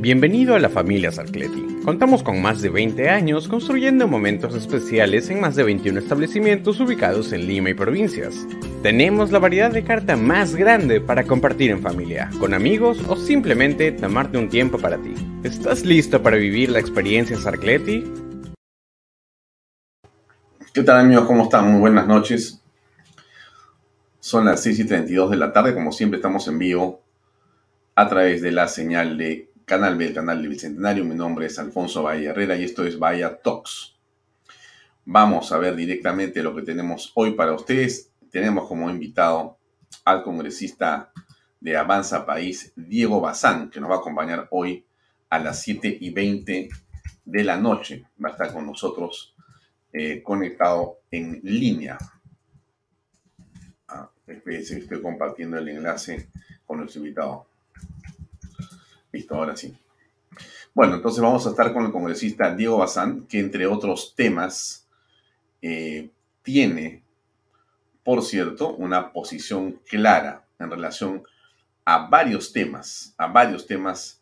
Bienvenido a la familia Sarcleti. Contamos con más de 20 años construyendo momentos especiales en más de 21 establecimientos ubicados en Lima y provincias. Tenemos la variedad de carta más grande para compartir en familia, con amigos o simplemente tomarte un tiempo para ti. ¿Estás listo para vivir la experiencia Sarcleti? ¿Qué tal amigos? ¿Cómo están? Muy buenas noches. Son las 6 y 32 de la tarde, como siempre estamos en vivo a través de la señal de Canal B, el canal de Bicentenario. Mi nombre es Alfonso Valle Herrera y esto es Vaya Talks. Vamos a ver directamente lo que tenemos hoy para ustedes. Tenemos como invitado al congresista de Avanza País, Diego Bazán, que nos va a acompañar hoy a las 7 y 20 de la noche. Va a estar con nosotros eh, conectado en línea. Ah, estoy compartiendo el enlace con nuestro invitado. Listo, ahora sí. Bueno, entonces vamos a estar con el congresista Diego Bazán, que entre otros temas eh, tiene, por cierto, una posición clara en relación a varios temas, a varios temas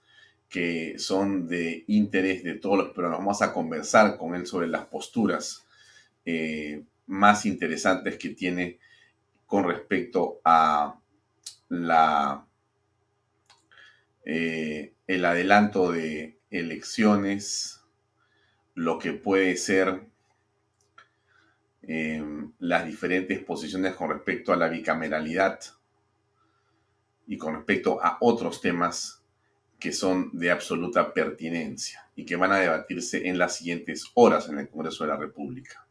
que son de interés de todos los pero Vamos a conversar con él sobre las posturas eh, más interesantes que tiene con respecto a la eh, el adelanto de elecciones, lo que puede ser eh, las diferentes posiciones con respecto a la bicameralidad y con respecto a otros temas que son de absoluta pertinencia y que van a debatirse en las siguientes horas en el Congreso de la República.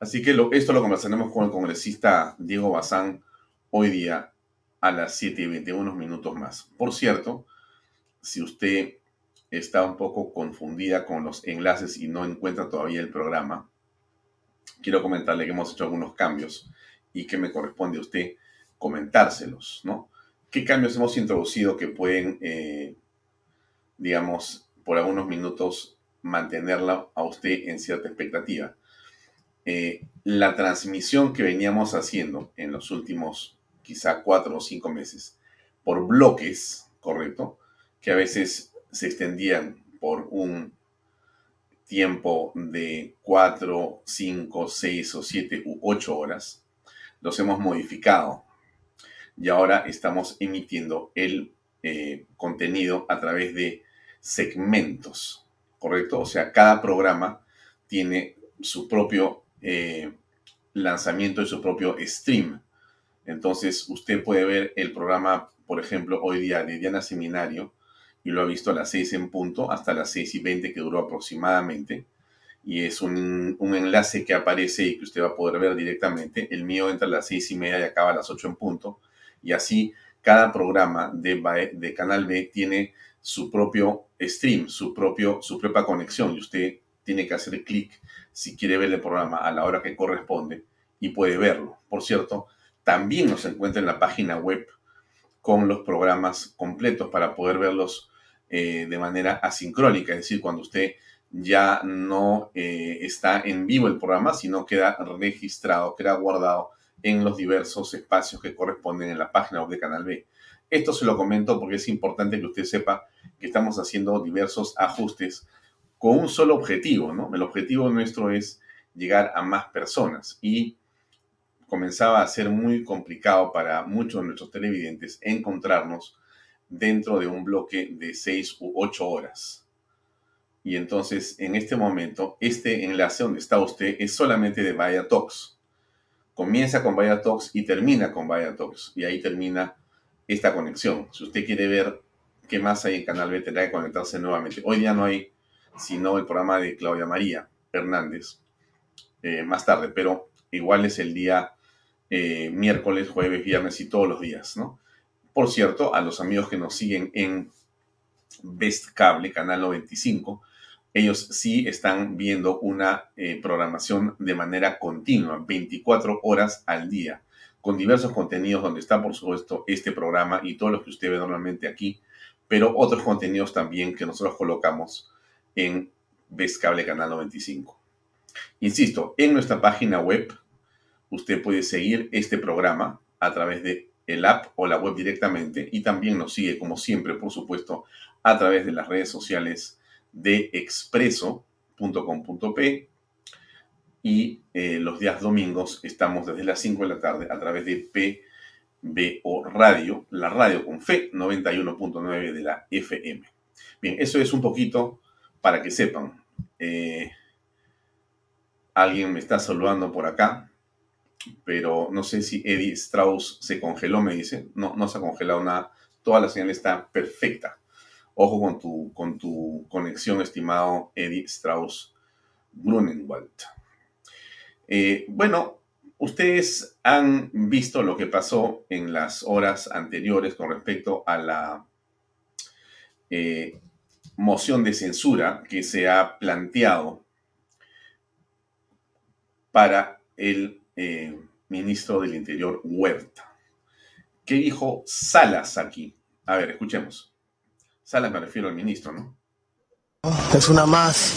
Así que esto lo conversaremos con el congresista Diego Bazán hoy día a las 7 y 21 minutos más. Por cierto, si usted está un poco confundida con los enlaces y no encuentra todavía el programa, quiero comentarle que hemos hecho algunos cambios y que me corresponde a usted comentárselos, ¿no? ¿Qué cambios hemos introducido que pueden, eh, digamos, por algunos minutos mantenerla a usted en cierta expectativa? Eh, la transmisión que veníamos haciendo en los últimos quizá cuatro o cinco meses, por bloques, ¿correcto? Que a veces se extendían por un tiempo de cuatro, cinco, seis o siete u ocho horas, los hemos modificado y ahora estamos emitiendo el eh, contenido a través de segmentos, ¿correcto? O sea, cada programa tiene su propio eh, lanzamiento y su propio stream. Entonces, usted puede ver el programa, por ejemplo, hoy día de Diana Seminario, y lo ha visto a las 6 en punto, hasta las 6 y 20 que duró aproximadamente. Y es un, enlace que aparece y que usted va a poder ver directamente. El mío entra a las 6 y media y acaba a las 8 en punto. Y así, cada programa de, de Canal B tiene su propio stream, su, propio, su propia conexión. Y usted tiene que hacer clic si quiere ver el programa a la hora que corresponde y puede verlo. Por cierto, también nos encuentra en la página web con los programas completos para poder verlos eh, de manera asincrónica, es decir, cuando usted ya no eh, está en vivo el programa, sino queda registrado, queda guardado en los diversos espacios que corresponden en la página web de Canal B. Esto se lo comento porque es importante que usted sepa que estamos haciendo diversos ajustes con un solo objetivo, ¿no? El objetivo nuestro es llegar a más personas y comenzaba a ser muy complicado para muchos de nuestros televidentes encontrarnos dentro de un bloque de seis u ocho horas. Y entonces, en este momento, este enlace donde está usted es solamente de Vaya Talks. Comienza con Vaya Talks y termina con Vaya Talks. Y ahí termina esta conexión. Si usted quiere ver qué más hay en Canal B, tendrá que conectarse nuevamente. Hoy ya no hay sino el programa de Claudia María Hernández eh, más tarde, pero igual es el día eh, miércoles, jueves, viernes y todos los días, ¿no? Por cierto, a los amigos que nos siguen en Best Cable, Canal 95, ellos sí están viendo una eh, programación de manera continua, 24 horas al día, con diversos contenidos donde está, por supuesto, este programa y todos los que usted ve normalmente aquí, pero otros contenidos también que nosotros colocamos en Best Cable Canal 95. Insisto, en nuestra página web usted puede seguir este programa a través de el app o la web directamente y también nos sigue, como siempre, por supuesto, a través de las redes sociales de expreso.com.p y eh, los días domingos estamos desde las 5 de la tarde a través de PBO Radio, la radio con fe 91.9 de la FM. Bien, eso es un poquito para que sepan. Eh, alguien me está saludando por acá pero no sé si Eddie Strauss se congeló, me dice. No, no se ha congelado nada. Toda la señal está perfecta. Ojo con tu, con tu conexión, estimado Eddie Strauss Grunenwald. Eh, bueno, ustedes han visto lo que pasó en las horas anteriores con respecto a la eh, moción de censura que se ha planteado para el eh, ministro del Interior Huerta. ¿Qué dijo Salas aquí? A ver, escuchemos. Salas me refiero al ministro, ¿no? Es una más.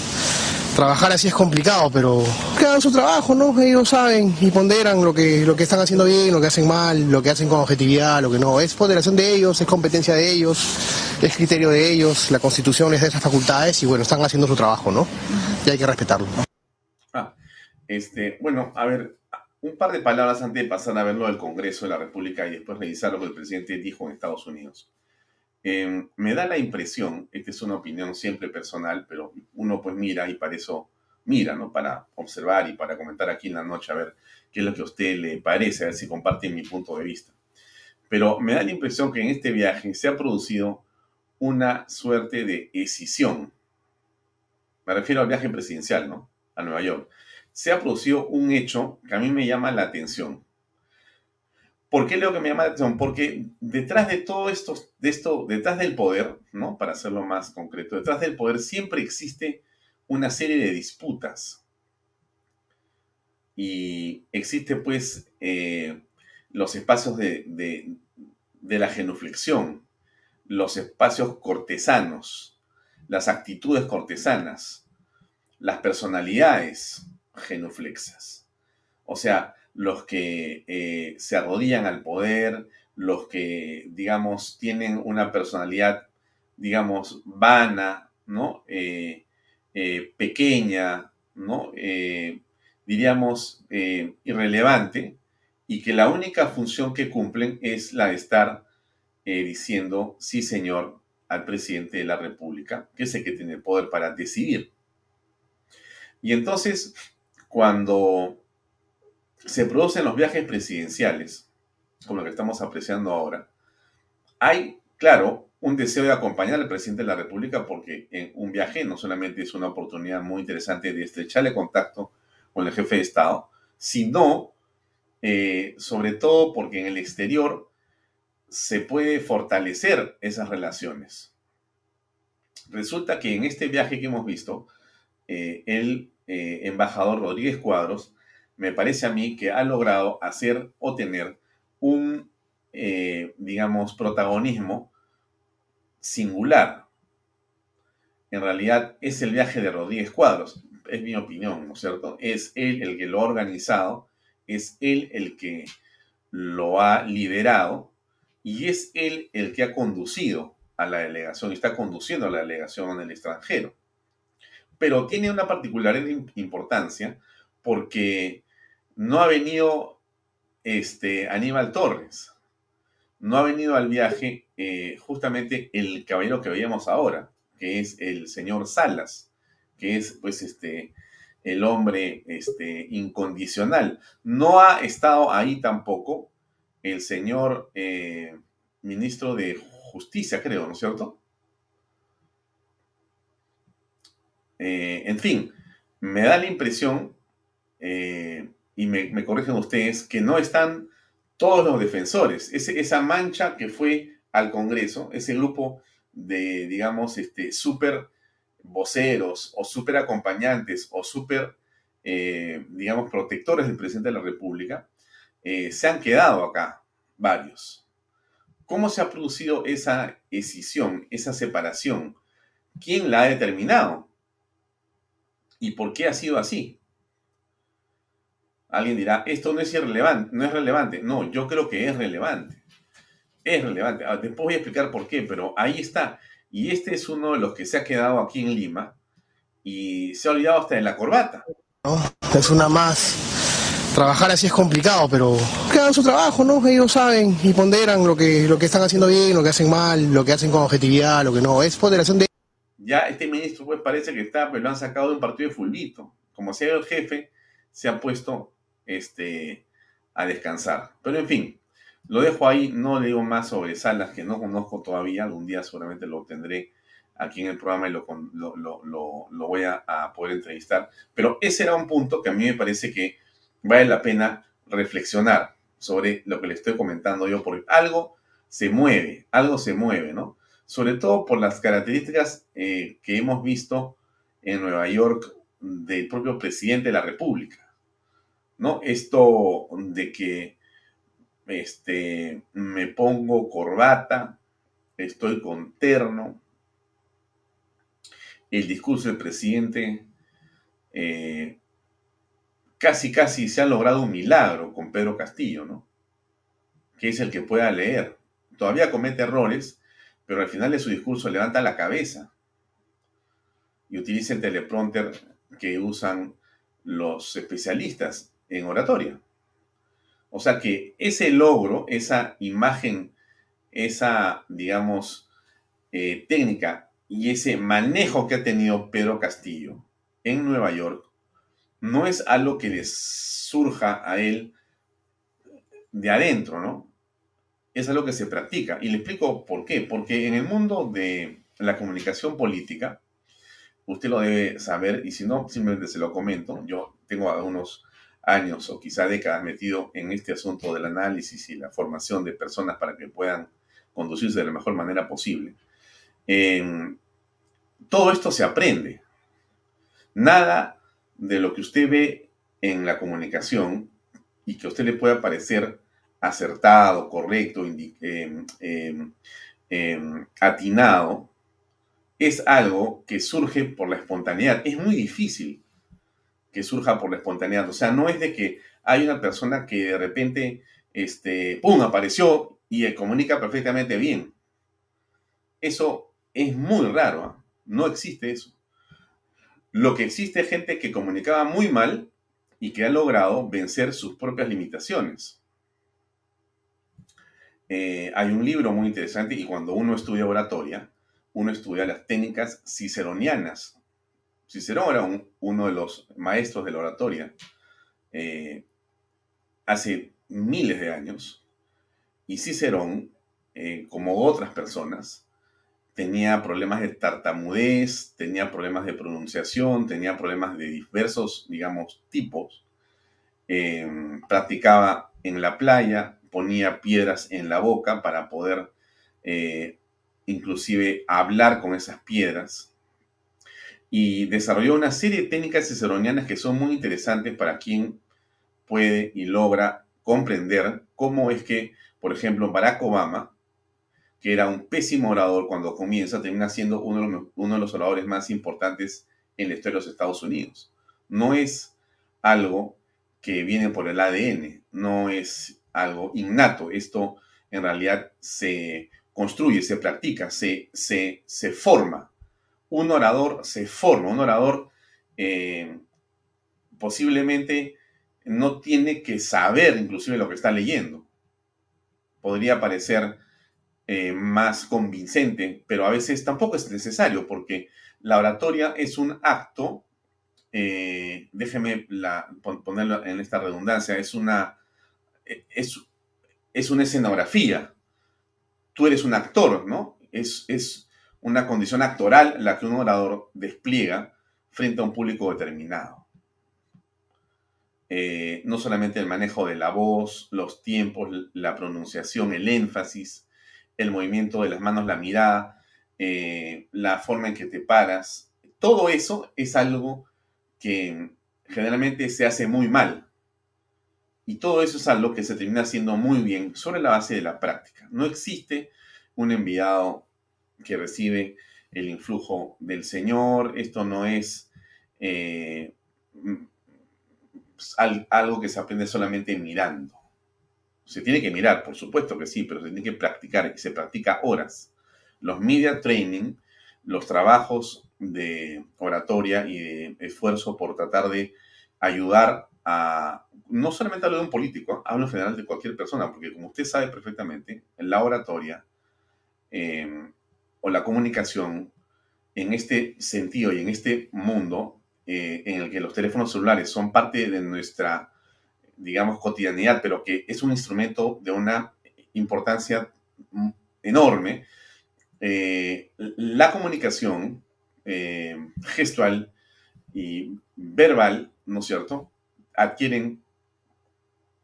Trabajar así es complicado, pero que hagan su trabajo, ¿no? Ellos saben y ponderan lo que, lo que están haciendo bien, lo que hacen mal, lo que hacen con objetividad, lo que no. Es ponderación de ellos, es competencia de ellos, es criterio de ellos, la constitución les da esas facultades y bueno, están haciendo su trabajo, ¿no? Y hay que respetarlo. Ah, este, bueno, a ver, un par de palabras antes de pasar a verlo del Congreso de la República y después revisar lo que el presidente dijo en Estados Unidos. Em, me da la impresión, esta es una opinión siempre personal, pero uno pues mira y para eso mira, ¿no? Para observar y para comentar aquí en la noche a ver qué es lo que a usted le parece, a ver si comparte mi punto de vista. Pero me da la impresión que en este viaje se ha producido una suerte de escisión. Me refiero al viaje presidencial, ¿no? A Nueva York se ha producido un hecho que a mí me llama la atención. ¿Por qué leo que me llama la atención? Porque detrás de todo esto, de esto, detrás del poder. Para hacerlo más concreto, detrás del poder siempre existe una serie de disputas. Y existe pues eh, los espacios de la genuflexión, los espacios cortesanos, las actitudes cortesanas, las personalidades, genuflexas. O sea, los que eh, se arrodillan al poder, los que, digamos, tienen una personalidad, digamos, vana, ¿no? Eh, eh, pequeña, ¿no? diríamos, irrelevante, y que la única función que cumplen es la de estar diciendo, sí, señor, al presidente de la República, que es el que tiene el poder para decidir. Y entonces, cuando se producen los viajes presidenciales, como lo que estamos apreciando ahora, hay, claro, un deseo de acompañar al presidente de la República porque en un viaje no solamente es una oportunidad muy interesante de estrecharle contacto con el jefe de Estado, sino, eh, sobre todo porque en el exterior se puede fortalecer esas relaciones. Resulta que en este viaje que hemos visto, eh, él eh, embajador Rodríguez Cuadros, me parece a mí que ha logrado hacer o tener un, eh, digamos, protagonismo singular. En realidad es el viaje de Rodríguez Cuadros, es mi opinión, ¿no es cierto? Es él el que lo ha organizado, es él el que lo ha liderado y es él el que ha conducido a la delegación, está conduciendo a la delegación en el extranjero pero tiene una particular importancia porque no ha venido este, Aníbal Torres. No ha venido al viaje eh, justamente el caballero que veíamos ahora, que es el señor Salas, que es pues este el hombre este, incondicional. No ha estado ahí tampoco el señor eh, ministro de Justicia, creo, ¿no es cierto? Eh, en fin, me da la impresión, eh, y me, corrigen ustedes, que no están todos los defensores. esa mancha que fue al Congreso, ese grupo de, digamos, este, súper voceros o súper acompañantes o súper, eh, digamos, protectores del presidente de la República, se han quedado acá, varios. ¿Cómo se ha producido esa escisión, esa separación? ¿Quién la ha determinado? ¿Y por qué ha sido así? Alguien dirá, esto no es irrelevante, no es relevante. No, yo creo que es relevante. Es relevante. Ah, después voy a explicar por qué, pero ahí está. Y este es uno de los que se ha quedado aquí en Lima y se ha olvidado hasta de la corbata. Es una más. Trabajar así es complicado, pero que su trabajo, ¿no? Ellos saben y ponderan lo que, lo que están haciendo bien, lo que hacen mal, lo que hacen con objetividad, lo que no. Es ponderación de ya este ministro pues parece que está, pues lo han sacado de un partido de fulbito. Como sea el jefe, se ha puesto este, a descansar. Pero en fin, lo dejo ahí, no le digo más sobre Salas que no conozco todavía, algún día seguramente lo tendré aquí en el programa y lo, lo, voy a, a, poder entrevistar. Pero ese era un punto que a mí me parece que vale la pena reflexionar sobre lo que le estoy comentando yo, porque algo se mueve, algo se mueve, ¿no? Sobre todo por las características eh, que hemos visto en Nueva York del propio presidente de la República. ¿no? Esto de que este, me pongo corbata, estoy con terno, el discurso del presidente, eh, casi casi se ha logrado un milagro con Pedro Castillo, ¿no? Que es el que pueda leer. Todavía comete errores, pero al final de su discurso levanta la cabeza y utiliza el teleprompter que usan los especialistas en oratoria. O sea que ese logro, esa imagen, esa, digamos, eh, técnica y ese manejo que ha tenido Pedro Castillo en Nueva York, no es algo que le surja a él de adentro, ¿no? Es algo que se practica. Y le explico por qué. Porque en el mundo de la comunicación política, usted lo debe saber, y si no, simplemente se lo comento. Yo tengo algunos años o quizá décadas metido en este asunto del análisis y la formación de personas para que puedan conducirse de la mejor manera posible. todo esto se aprende. Nada de lo que usted ve en la comunicación y que a usted le pueda parecer acertado, correcto, em, em, em, atinado, es algo que surge por la espontaneidad. Es muy difícil que surja por la espontaneidad. O sea, no es de que hay una persona que de repente, este, ¡pum!, apareció y comunica perfectamente bien. Eso es muy raro. ¿ah? No existe eso. Lo que existe es gente que comunicaba muy mal y que ha logrado vencer sus propias limitaciones. Eh, hay un libro muy interesante y cuando uno estudia oratoria, uno estudia las técnicas ciceronianas. Cicerón era uno de los maestros de la oratoria eh, hace miles de años y Cicerón, eh, como otras personas, tenía problemas de tartamudez, tenía problemas de pronunciación, tenía problemas de diversos, digamos, tipos. practicaba en la playa, ponía piedras en la boca para poder eh, inclusive hablar con esas piedras. Y desarrolló una serie de técnicas ciceronianas que son muy interesantes para quien puede y logra comprender cómo es que, por ejemplo, Barack Obama, que era un pésimo orador cuando comienza, termina siendo uno de los, uno de los oradores más importantes en la historia de los Estados Unidos. No es algo que viene por el ADN, no es algo innato. Esto en realidad se construye, se practica, se, se, se forma. Un orador se forma, un orador eh, posiblemente no tiene que saber inclusive lo que está leyendo. Podría parecer eh, más convincente, pero a veces tampoco es necesario porque la oratoria es un acto, eh, déjeme ponerlo en esta redundancia, es una, es, es, una escenografía. Tú eres un actor, ¿no? Es, es una condición actoral la que un orador despliega frente a un público determinado. no solamente el manejo de la voz, los tiempos, la pronunciación, el énfasis, el movimiento de las manos, la mirada, eh, la forma en que te paras. Todo eso es algo que generalmente se hace muy mal. Y todo eso es algo que se termina haciendo muy bien sobre la base de la práctica. No existe un enviado que recibe el influjo del Señor. Esto no es eh, algo que se aprende solamente mirando. Se tiene que mirar, por supuesto que sí, pero se tiene que practicar y se practica horas. Los media training, los trabajos de oratoria y de esfuerzo por tratar de ayudar no solamente hablo de un político, hablo en general de cualquier persona, porque como usted sabe perfectamente, la oratoria em, o la comunicación en este sentido y en este mundo eh, en el que los teléfonos celulares son parte de nuestra digamos, cotidianidad, pero que es un instrumento de una importancia enorme, eh, la comunicación eh, gestual y verbal, ¿no es cierto?, adquieren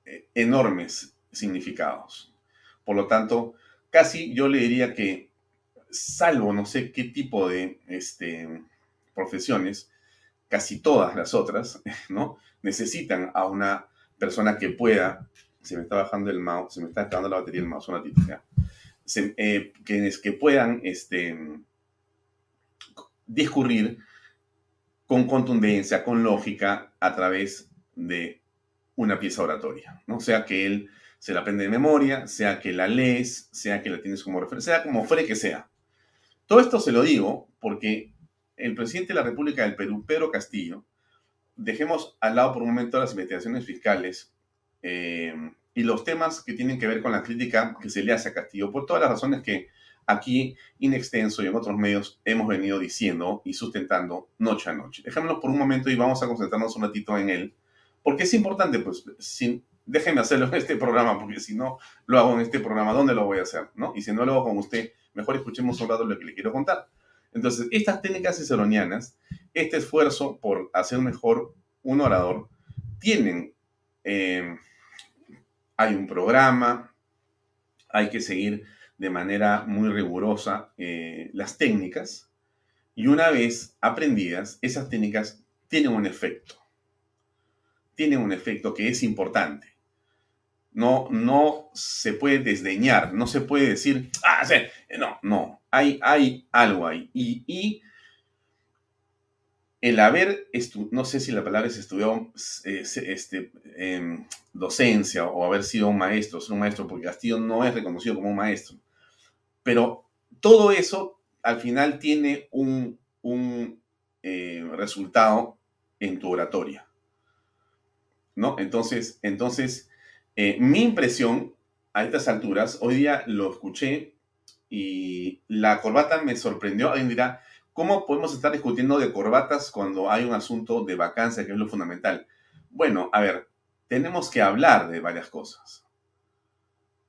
eh, enormes significados. Por lo tanto, casi yo le diría que, salvo no sé qué tipo de este, profesiones, casi todas las otras, ¿no? Necesitan a una persona que pueda, se me está bajando el mouse, se me está acabando la batería del mouse, un ratito, ¿ya? Eh, que puedan este, discurrir con contundencia, con lógica, a través de una pieza oratoria, ¿no? Sea que él se la aprende de memoria, sea que la lees, sea que la tienes como referencia, como fuere que sea. Todo esto se lo digo porque el presidente de la República del Perú, Pedro Castillo, dejemos al lado por un momento las investigaciones fiscales eh, y los temas que tienen que ver con la crítica que se le hace a Castillo, por todas las razones que aquí, in extenso y en otros medios, hemos venido diciendo y sustentando noche a noche. Dejémoslo por un momento y vamos a concentrarnos un ratito en él, porque es importante, pues, sin, déjenme hacerlo en este programa, porque si no lo hago en este programa, ¿dónde lo voy a hacer? ¿no? Y si no lo hago con usted, mejor escuchemos un rato lo que le quiero contar. Entonces, estas técnicas ciceronianas, este esfuerzo por hacer mejor un orador, tienen, eh, hay un programa, hay que seguir de manera muy rigurosa eh, las técnicas y una vez aprendidas, esas técnicas tienen un efecto. Tienen un efecto que es importante. No, no se puede desdeñar, no se puede decir, ah, no, no, hay, hay algo ahí. Y, el haber, no sé si la palabra es estudiado este, docencia o haber sido un maestro, ser un maestro, porque Castillo no es reconocido como un maestro, pero todo eso al final tiene un, eh, resultado en tu oratoria. ¿No? Entonces, entonces eh, mi impresión a estas alturas, hoy día lo escuché y la corbata me sorprendió. Alguien dirá, ¿cómo podemos estar discutiendo de corbatas cuando hay un asunto de vacancia que es lo fundamental? Bueno, a ver, tenemos que hablar de varias cosas.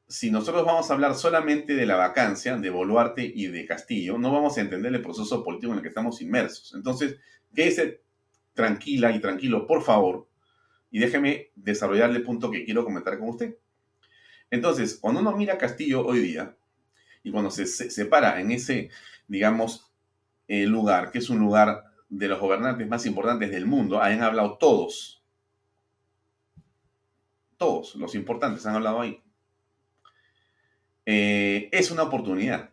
Si nosotros vamos a hablar solamente de la vacancia de Boluarte y de Castillo, no vamos a entender el proceso político en el que estamos inmersos. Entonces, quédese tranquila y tranquilo, por favor, y déjeme desarrollar el punto que quiero comentar con usted. Entonces, cuando uno mira Castillo hoy día, y cuando se, separa en ese, digamos, eh, lugar, que es un lugar de los gobernantes más importantes del mundo, han hablado todos. Todos los importantes han hablado ahí. Eh, es una oportunidad.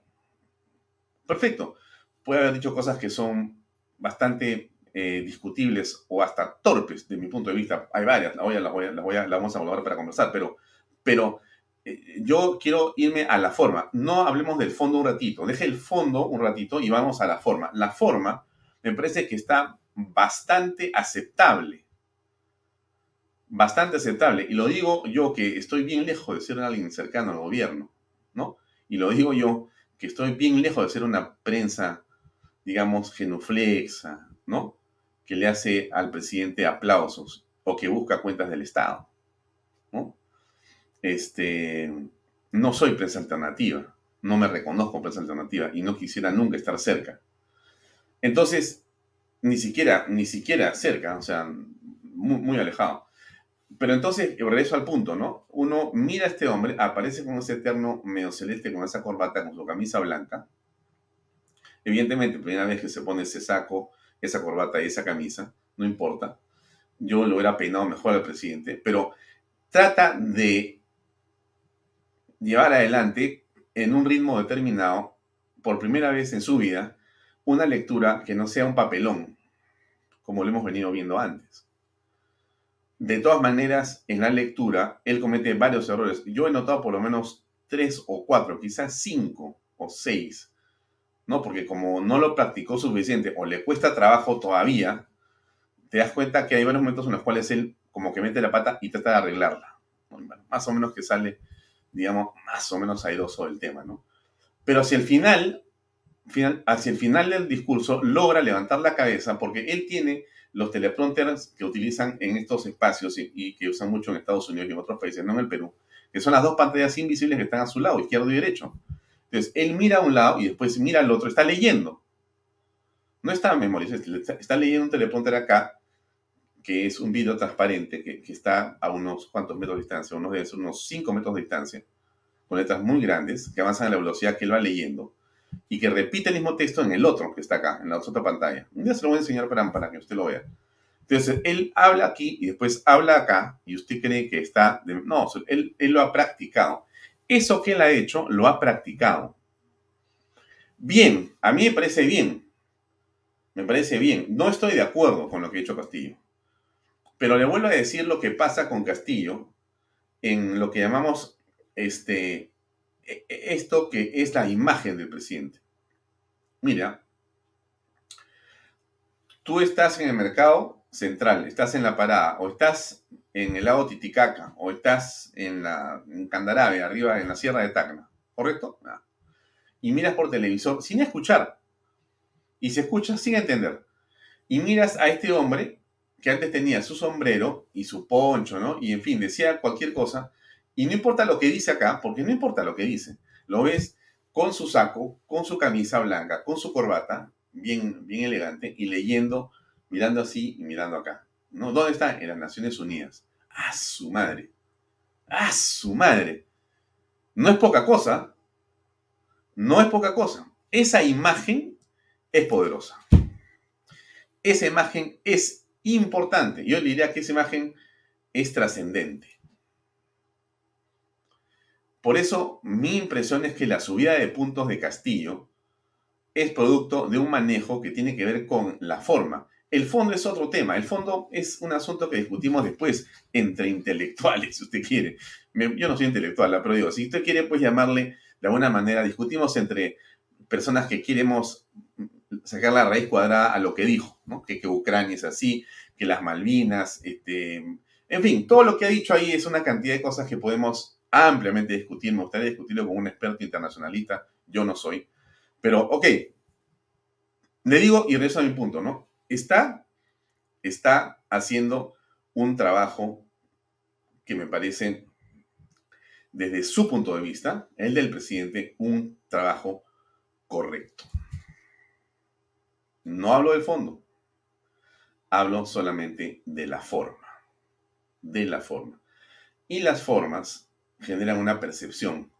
Perfecto. Puede haber dicho cosas que son bastante eh, discutibles o hasta torpes de mi punto de vista. Hay varias, la, voy a, la, voy a, la, voy a, la vamos a volver para conversar, pero, pero eh, yo quiero irme a la forma. No hablemos del fondo un ratito. Deje el fondo un ratito y vamos a la forma. La forma me parece que está bastante aceptable. bastante aceptable. Y lo digo yo que estoy bien lejos de ser alguien cercano al gobierno, ¿no? Y lo digo yo que estoy bien lejos de ser una prensa, digamos, genuflexa, ¿no? Que le hace al presidente aplausos o que busca cuentas del Estado, ¿no? Este, no soy prensa alternativa, no me reconozco prensa alternativa y no quisiera nunca estar cerca. Entonces, ni siquiera, ni siquiera cerca, o sea, muy, muy alejado. Pero entonces, regreso al punto, ¿no? Uno mira a este hombre, aparece con ese eterno medio celeste, con esa corbata, con su camisa blanca. Evidentemente, primera vez que se pone ese saco, esa corbata y esa camisa, no importa. Yo lo hubiera peinado mejor al presidente, pero trata de llevar adelante en un ritmo determinado, por primera vez en su vida, una lectura que no sea un papelón, como lo hemos venido viendo antes. De todas maneras, en la lectura, él comete varios errores. Yo he notado por lo menos tres o cuatro, quizás cinco o seis, ¿no? Porque como no lo practicó suficiente o le cuesta trabajo todavía, te das cuenta que hay varios momentos en los cuales él como que mete la pata y trata de arreglarla. más o menos que sale, digamos, más o menos airoso el tema, ¿no? Pero hacia el final, hacia el final del discurso, logra levantar la cabeza porque él tiene los teleprompters que utilizan en estos espacios y, que usan mucho en Estados Unidos y en otros países, no en el Perú, que son las dos pantallas invisibles que están a su lado, izquierdo y derecho. Entonces, él mira a un lado y después mira al otro, está leyendo. No está memorizando, está, leyendo un teleprompter acá, que es un video transparente, que, está a unos cuantos metros de distancia, unos, unos 5 metros de distancia, con letras muy grandes, que avanzan a la velocidad que él va leyendo y que repite el mismo texto en el otro que está acá, en la otra pantalla. Un día se lo voy a enseñar para, que usted lo vea. Entonces, él habla aquí y después habla acá y usted cree que está... no, él, él lo ha practicado. Eso que él ha hecho, lo ha practicado. Bien, a mí me parece bien. Me parece bien. No estoy de acuerdo con lo que ha hecho Castillo. Pero le vuelvo a decir lo que pasa con Castillo en lo que llamamos este, e, e, esto que es la imagen del presidente. Mira, tú estás en el mercado central, estás en la parada, o estás en el lago Titicaca, o estás en, la, en Candarave, arriba en la sierra de Tacna, ¿correcto? Ah. Y miras por televisor sin escuchar. Y se escucha sin entender. Y miras a este hombre que antes tenía su sombrero y su poncho, ¿no? Y en fin, decía cualquier cosa, y no importa lo que dice acá, porque no importa lo que dice. Lo ves con su saco, con su camisa blanca, con su corbata, bien, bien elegante, y leyendo, mirando así y mirando acá. ¿No? ¿Dónde está? En las Naciones Unidas. ¡A su madre! ¡A su madre! No es poca cosa. No es poca cosa. Esa imagen es poderosa. Esa imagen es importante. Yo diría que esa imagen es trascendente. Por eso, mi impresión es que la subida de puntos de Castillo es producto de un manejo que tiene que ver con la forma. El fondo es otro tema. El fondo es un asunto que discutimos después entre intelectuales, si usted quiere. yo no soy intelectual, pero digo, si usted quiere, pues llamarle de alguna manera, discutimos entre personas que queremos sacar la raíz cuadrada a lo que dijo, ¿no? que, que Ucrania es así, que las Malvinas, este, en fin, todo lo que ha dicho ahí es una cantidad de cosas que podemos ampliamente discutir, me gustaría discutirlo con un experto internacionalista, yo no soy. Pero, ok, le digo y regreso a mi punto, ¿no? Está, está haciendo un trabajo que me parece, desde su punto de vista, el del presidente, un trabajo correcto. No hablo del fondo, hablo solamente de la forma, de la forma. Y las formas generan una percepción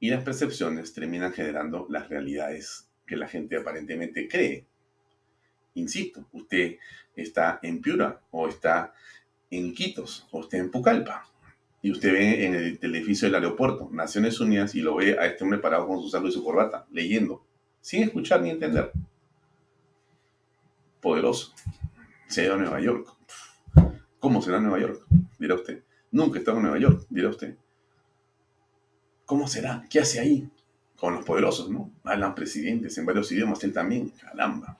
y las percepciones terminan generando las realidades que la gente aparentemente cree. Insisto, usted está en Piura o está en Quitos o está en Pucallpa y usted ve en el edificio del aeropuerto Naciones Unidas y lo ve a este hombre parado con su saco y su corbata, leyendo, sin escuchar ni entender. Poderoso. Se a Nueva York. ¿Cómo será Nueva York? Dirá usted. Nunca he estado en Nueva York, dirá usted. ¿Cómo será? ¿Qué hace ahí? Con los poderosos, ¿no? Hablan presidentes en varios idiomas, él también, caramba.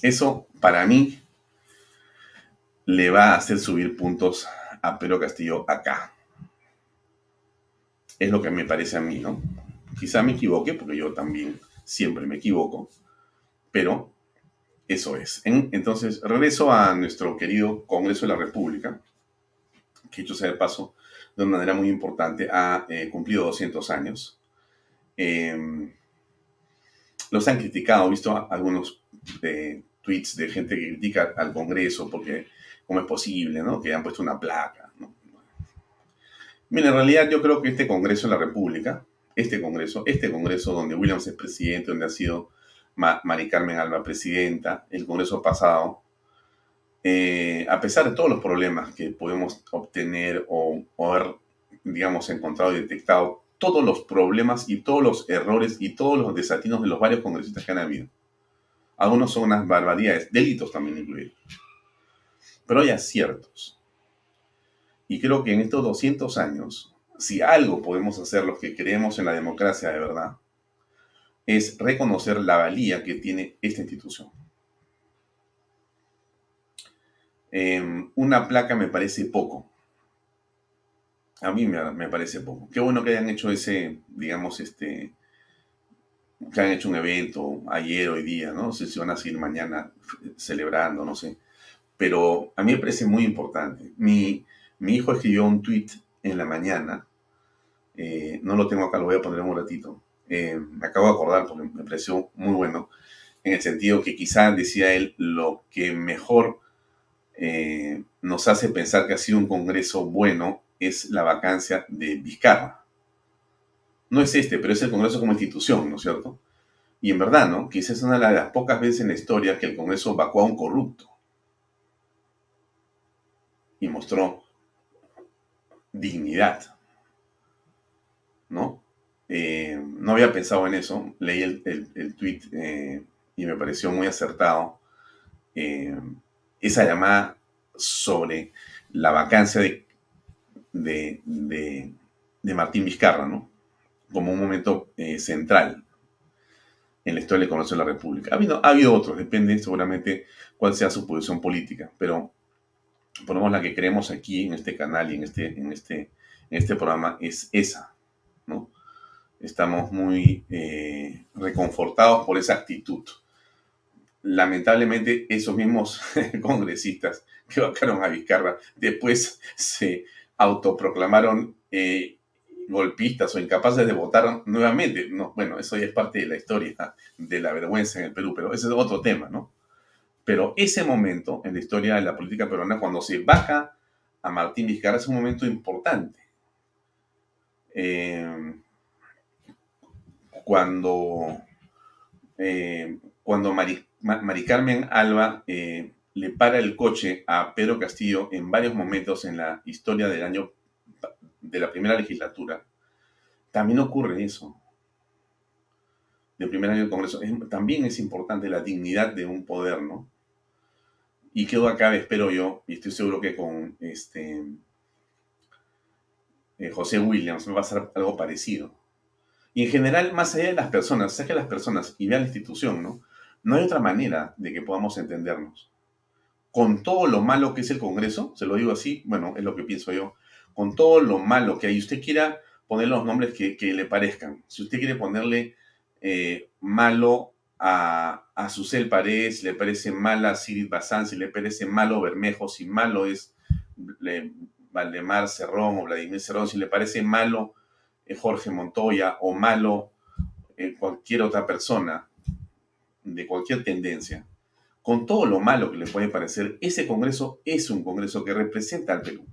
Eso, para mí, le va a hacer subir puntos a Pedro Castillo acá. Es lo que me parece a mí, ¿no? Quizá me equivoque, porque yo también siempre me equivoco, pero eso es. entonces, regreso a nuestro querido Congreso de la República, que hecho sea de paso, de una manera muy importante, ha eh, cumplido 200 años. Em, los han criticado, he visto algunos eh, tweets de gente que critica al Congreso porque cómo es posible, ¿no? Que han puesto una placa. ¿no? Mira, en realidad yo creo que este Congreso de la República, este Congreso, este Congreso donde Williams es presidente, donde ha sido Mari Carmen Alba presidenta, el Congreso pasado, eh, a pesar de todos los problemas que podemos obtener o, o haber, digamos, encontrado y detectado, todos los problemas y todos los errores y todos los desatinos de los varios congresistas que han habido. Algunos son unas barbaridades, delitos también incluidos. Pero hay aciertos. Y creo que en estos 200 años, si algo podemos hacer los que creemos en la democracia de verdad, es reconocer la valía que tiene esta institución. Em, una placa me parece poco. A mí me, parece poco. Qué bueno que hayan hecho ese, digamos, este, que han hecho un evento ayer, hoy día, ¿no? No sé si van a seguir mañana celebrando, no sé. Pero a mí me parece muy importante. Mi, mi hijo escribió un tweet en la mañana. Eh, no lo tengo acá, lo voy a poner en un ratito eh, me acabo de acordar porque me pareció muy bueno, en el sentido que quizá decía él lo que mejor eh, nos hace pensar que ha sido un Congreso bueno es la vacancia de Vizcarra. No es este, pero es el Congreso como institución, ¿no es cierto? Y en verdad, ¿no? Quizás es una de las pocas veces en la historia que el Congreso vacó a un corrupto. Y mostró dignidad. ¿No? Eh, no había pensado en eso, leí el, el, tweet eh, y me pareció muy acertado. Eh, esa llamada sobre la vacancia de, de, Martín Vizcarra, ¿no? Como un momento central en la historia del Congreso de la República. Ha habido, ha habido otros, depende seguramente cuál sea su posición política, pero ponemos la que creemos aquí en este canal y en este, en este, este programa es esa, ¿no? estamos muy eh, reconfortados por esa actitud. Lamentablemente, esos mismos congresistas que vacaron a Vizcarra después se autoproclamaron eh, golpistas o incapaces de votar nuevamente. No, bueno, eso ya es parte de la historia de la vergüenza en el Perú, pero ese es otro tema, ¿no? Pero ese momento en la historia de la política peruana, cuando se baja a Martín Vizcarra, es un momento importante. Eh, cuando, eh, cuando Mari, Carmen Alba eh, le para el coche a Pedro Castillo en varios momentos en la historia del año de la primera legislatura, también ocurre eso. Del primer año del Congreso. también es importante la dignidad de un poder, ¿no? Y quedo acá, espero yo, y estoy seguro que con este eh, José Williams va a ser algo parecido. Y en general, más allá de las personas, saque a las personas y vea la institución, ¿no? No hay otra manera de que podamos entendernos. Con todo lo malo que es el Congreso, se lo digo así, bueno, es lo que pienso yo, con todo lo malo que hay, usted quiera poner los nombres que, le parezcan. Si usted quiere ponerle eh, malo a, a Susel Paredes, le parece mala a Sirit Bazán, si le parece malo Bermejo, si malo es Valdemar Cerrón o Vladimir Cerrón, si le parece malo Jorge Montoya o malo cualquier otra persona de cualquier tendencia, con todo lo malo que le puede parecer, ese Congreso es un Congreso que representa al Perú.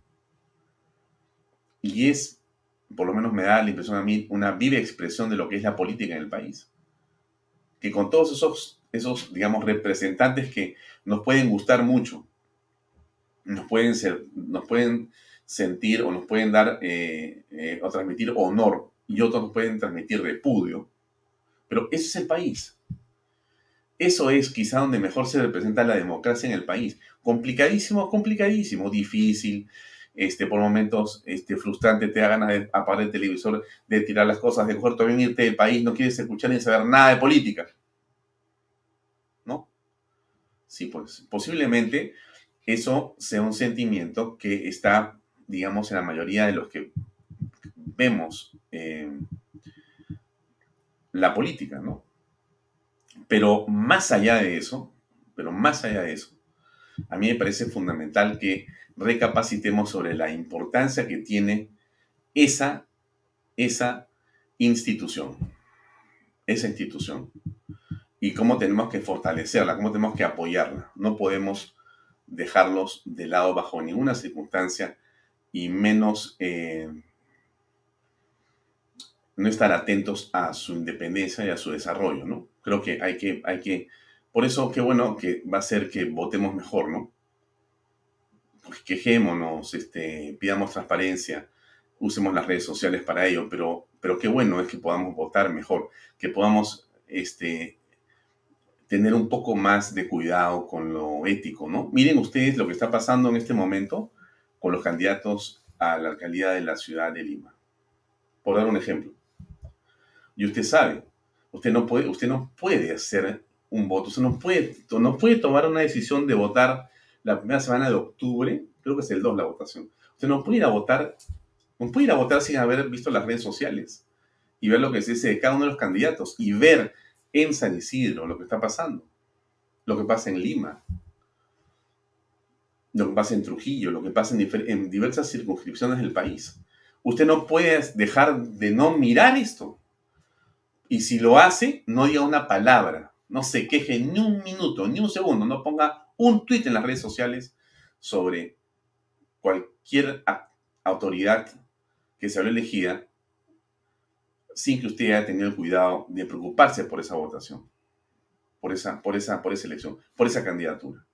Y es, por lo menos me da la impresión a mí, una viva expresión de lo que es la política en el país. Que con todos esos, esos digamos, representantes que nos pueden gustar mucho, nos pueden, ser, nos pueden sentir o nos pueden dar eh, eh, o transmitir honor y otros nos pueden transmitir repudio. Pero ese es el país. Eso es quizá donde mejor se representa la democracia en el país. Complicadísimo, complicadísimo, difícil, este, por momentos este, frustrante, te da ganas de apagar el televisor, de tirar las cosas, de coger todo irte del país, no quieres escuchar ni saber nada de política. ¿No? Sí, pues posiblemente eso sea un sentimiento que está, digamos, en la mayoría de los que vemos eh, la política, ¿no? Pero más allá de eso, pero más allá de eso, a mí me parece fundamental que recapacitemos sobre la importancia que tiene esa, esa institución, esa institución, y cómo tenemos que fortalecerla, cómo tenemos que apoyarla. No podemos dejarlos de lado bajo ninguna circunstancia y menos eh, no estar atentos a su independencia y a su desarrollo, ¿no? Creo que hay que, hay que, por eso qué bueno que va a ser que votemos mejor, ¿no? Quejémonos, este, pidamos transparencia, usemos las redes sociales para ello, pero, pero qué bueno es que podamos votar mejor, que podamos este, tener un poco más de cuidado con lo ético, ¿no? Miren ustedes lo que está pasando en este momento con los candidatos a la alcaldía de la ciudad de Lima. Por dar un ejemplo. Y usted sabe, usted no puede, usted no puede hacer un voto, usted no puede tomar una decisión de votar la primera semana de octubre, creo que es el 2 la votación. Usted no puede ir a votar, no puede ir a votar sin haber visto las redes sociales y ver lo que se dice de cada uno de los candidatos y ver en San Isidro lo que está pasando, lo que pasa en Lima, lo que pasa en Trujillo, lo que pasa en, en diversas circunscripciones del país. Usted no puede dejar de no mirar esto. Y si lo hace, no diga una palabra, no se queje ni un minuto, ni un segundo, no ponga un tweet en las redes sociales sobre cualquier autoridad que se hable elegida sin que usted haya tenido el cuidado de preocuparse por esa votación, por esa, por esa, por esa elección, por esa candidatura.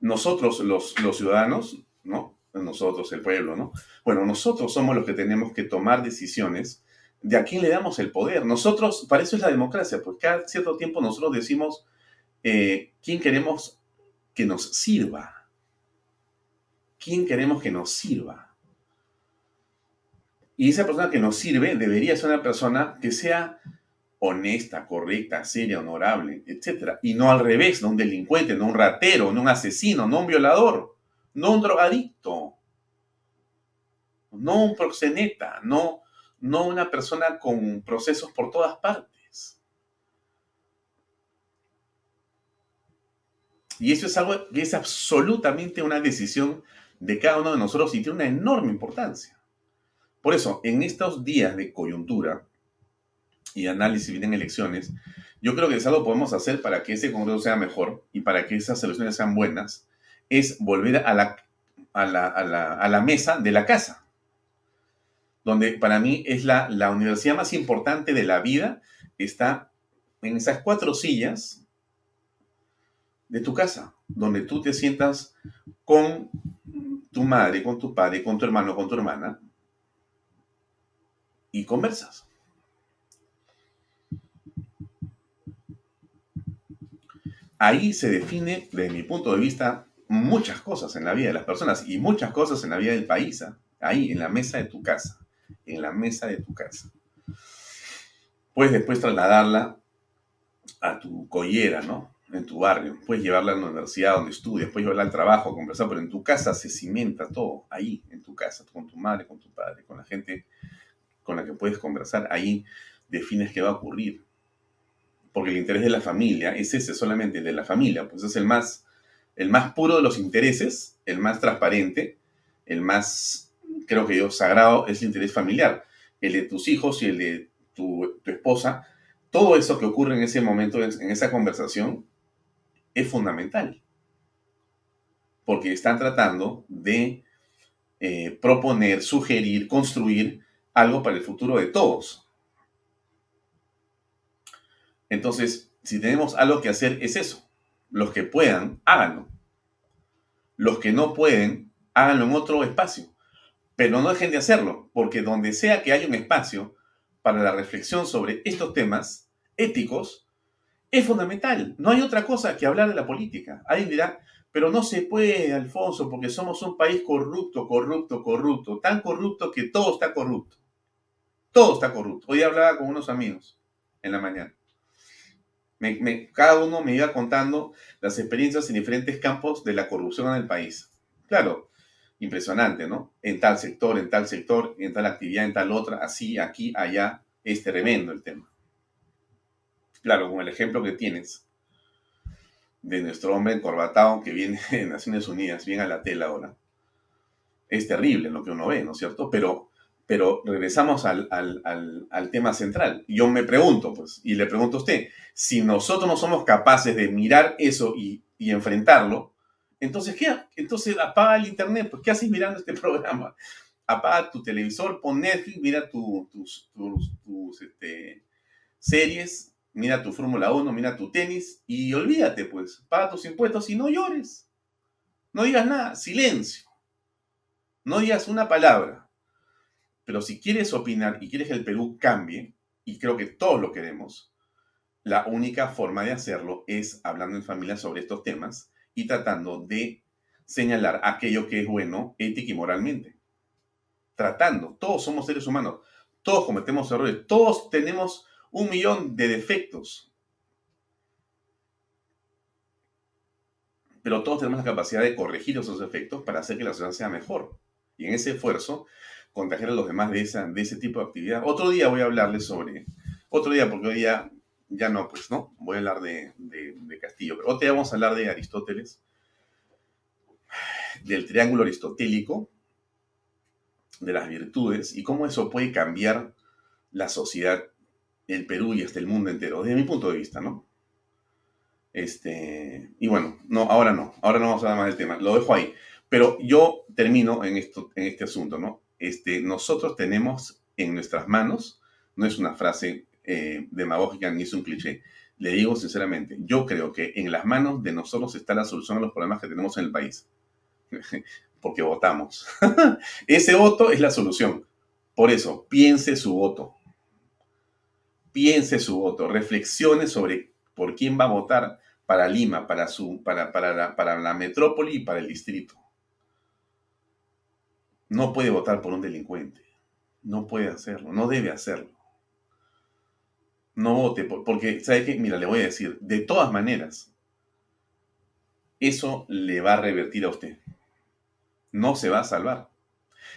Nosotros, los, ciudadanos, ¿no? Nosotros, el pueblo, ¿no? Bueno, nosotros somos los que tenemos que tomar decisiones de a quién le damos el poder. Nosotros, para eso es la democracia, porque cada cierto tiempo nosotros decimos eh, quién queremos que nos sirva. ¿Quién queremos que nos sirva? Y esa persona que nos sirve debería ser una persona que sea honesta, correcta, seria, honorable, etc. Y no al revés, no un delincuente, no un ratero, no un asesino, no un violador, no un drogadicto, no un proxeneta, no no una persona con procesos por todas partes. Y eso es algo que es absolutamente una decisión de cada uno de nosotros y tiene una enorme importancia. Por eso, en estos días de coyuntura y análisis vienen elecciones, yo creo que es algo que podemos hacer para que ese Congreso sea mejor y para que esas elecciones sean buenas, es volver a la, a la, a la mesa de la casa donde para mí es la, la universidad más importante de la vida, está en esas cuatro sillas de tu casa, donde tú te sientas con tu madre, con tu padre, con tu hermano, con tu hermana, y conversas. Ahí se define, desde mi punto de vista, muchas cosas en la vida de las personas y muchas cosas en la vida del país. ¿ah? Ahí, en la mesa de tu casa en la mesa de tu casa. Puedes después trasladarla a tu collera, ¿no? En tu barrio. Puedes llevarla a la universidad donde estudias, puedes llevarla al trabajo, conversar, pero en tu casa se cimenta todo, ahí, en tu casa, con tu madre, con tu padre, con la gente con la que puedes conversar, ahí defines qué va a ocurrir. Porque el interés de la familia es ese, solamente el de la familia, pues es el más, el más puro de los intereses, el más transparente, el más creo que yo, sagrado es el interés familiar, el de tus hijos y el de tu, esposa, todo eso que ocurre en ese momento, en esa conversación, es fundamental. Porque están tratando de eh, proponer, sugerir, construir algo para el futuro de todos. Entonces, si tenemos algo que hacer, es eso. Los que puedan, háganlo. Los que no pueden, háganlo en otro espacio. Pero no dejen de hacerlo, porque donde sea que haya un espacio para la reflexión sobre estos temas éticos, es fundamental. No hay otra cosa que hablar de la política. Alguien dirá, pero no se puede, Alfonso, porque somos un país corrupto, corrupto, corrupto, tan corrupto que todo está corrupto. Todo está corrupto. Hoy hablaba con unos amigos en la mañana. cada uno me iba contando las experiencias en diferentes campos de la corrupción en el país. Claro, impresionante, ¿no? En tal sector, en tal sector, en tal actividad, en tal otra, así, aquí, allá, es tremendo el tema. Claro, con el ejemplo que tienes de nuestro hombre encorbatado que viene de Naciones Unidas, viene a la tela ahora. Es terrible lo que uno ve, ¿no es cierto? Pero, pero regresamos al, al tema central. Yo me pregunto, pues, y le pregunto a usted, si nosotros no somos capaces de mirar eso y, y enfrentarlo, entonces, ¿qué? Entonces apaga el internet, pues, ¿qué haces mirando este programa? Apaga tu televisor, pon Netflix, mira tus, tus, este, series, mira tu Fórmula 1, mira tu tenis y olvídate, pues, paga tus impuestos y no llores. No digas nada, silencio. No digas una palabra. Pero si quieres opinar y quieres que el Perú cambie, y creo que todos lo queremos, la única forma de hacerlo es hablando en familia sobre estos temas y tratando de señalar aquello que es bueno ética y moralmente. Tratando, todos somos seres humanos, todos cometemos errores, todos tenemos un millón de defectos, pero todos tenemos la capacidad de corregir esos defectos para hacer que la sociedad sea mejor. Y en ese esfuerzo, contagiar a los demás de, esa, de ese tipo de actividad. Otro día voy a hablarles sobre, otro día, porque hoy día ya no, pues, ¿no? Voy a hablar de, Castillo. Pero otro vamos a hablar de Aristóteles, del triángulo aristotélico, de las virtudes y cómo eso puede cambiar la sociedad, el Perú y hasta el mundo entero, desde mi punto de vista, ¿no? Este, y bueno, no, ahora no, ahora no vamos a hablar más del tema, lo dejo ahí. Pero yo termino en, esto, en este asunto, ¿no? Este, nosotros tenemos en nuestras manos, no es una frase eh, demagógica ni es un cliché. Le digo sinceramente, yo creo que en las manos de nosotros está la solución a los problemas que tenemos en el país. Porque votamos. Ese voto es la solución. Por eso, piense su voto. Piense su voto. Reflexione sobre por quién va a votar para Lima, para, su, para, para, para la metrópoli y para el distrito. No puede votar por un delincuente. No puede hacerlo. No debe hacerlo no vote, porque, ¿sabe qué? Mira, le voy a decir, de todas maneras, eso le va a revertir a usted. No se va a salvar.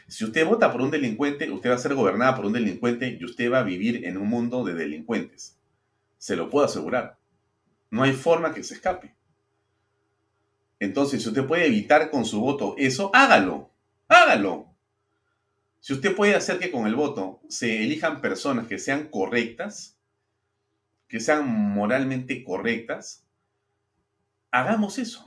Si usted vota por un delincuente, usted va a ser gobernada por un delincuente y usted va a vivir en un mundo de delincuentes. Se lo puedo asegurar. No hay forma que se escape. Entonces, si usted puede evitar con su voto eso, hágalo. Hágalo. Si usted puede hacer que con el voto se elijan personas que sean correctas, que sean moralmente correctas, hagamos eso.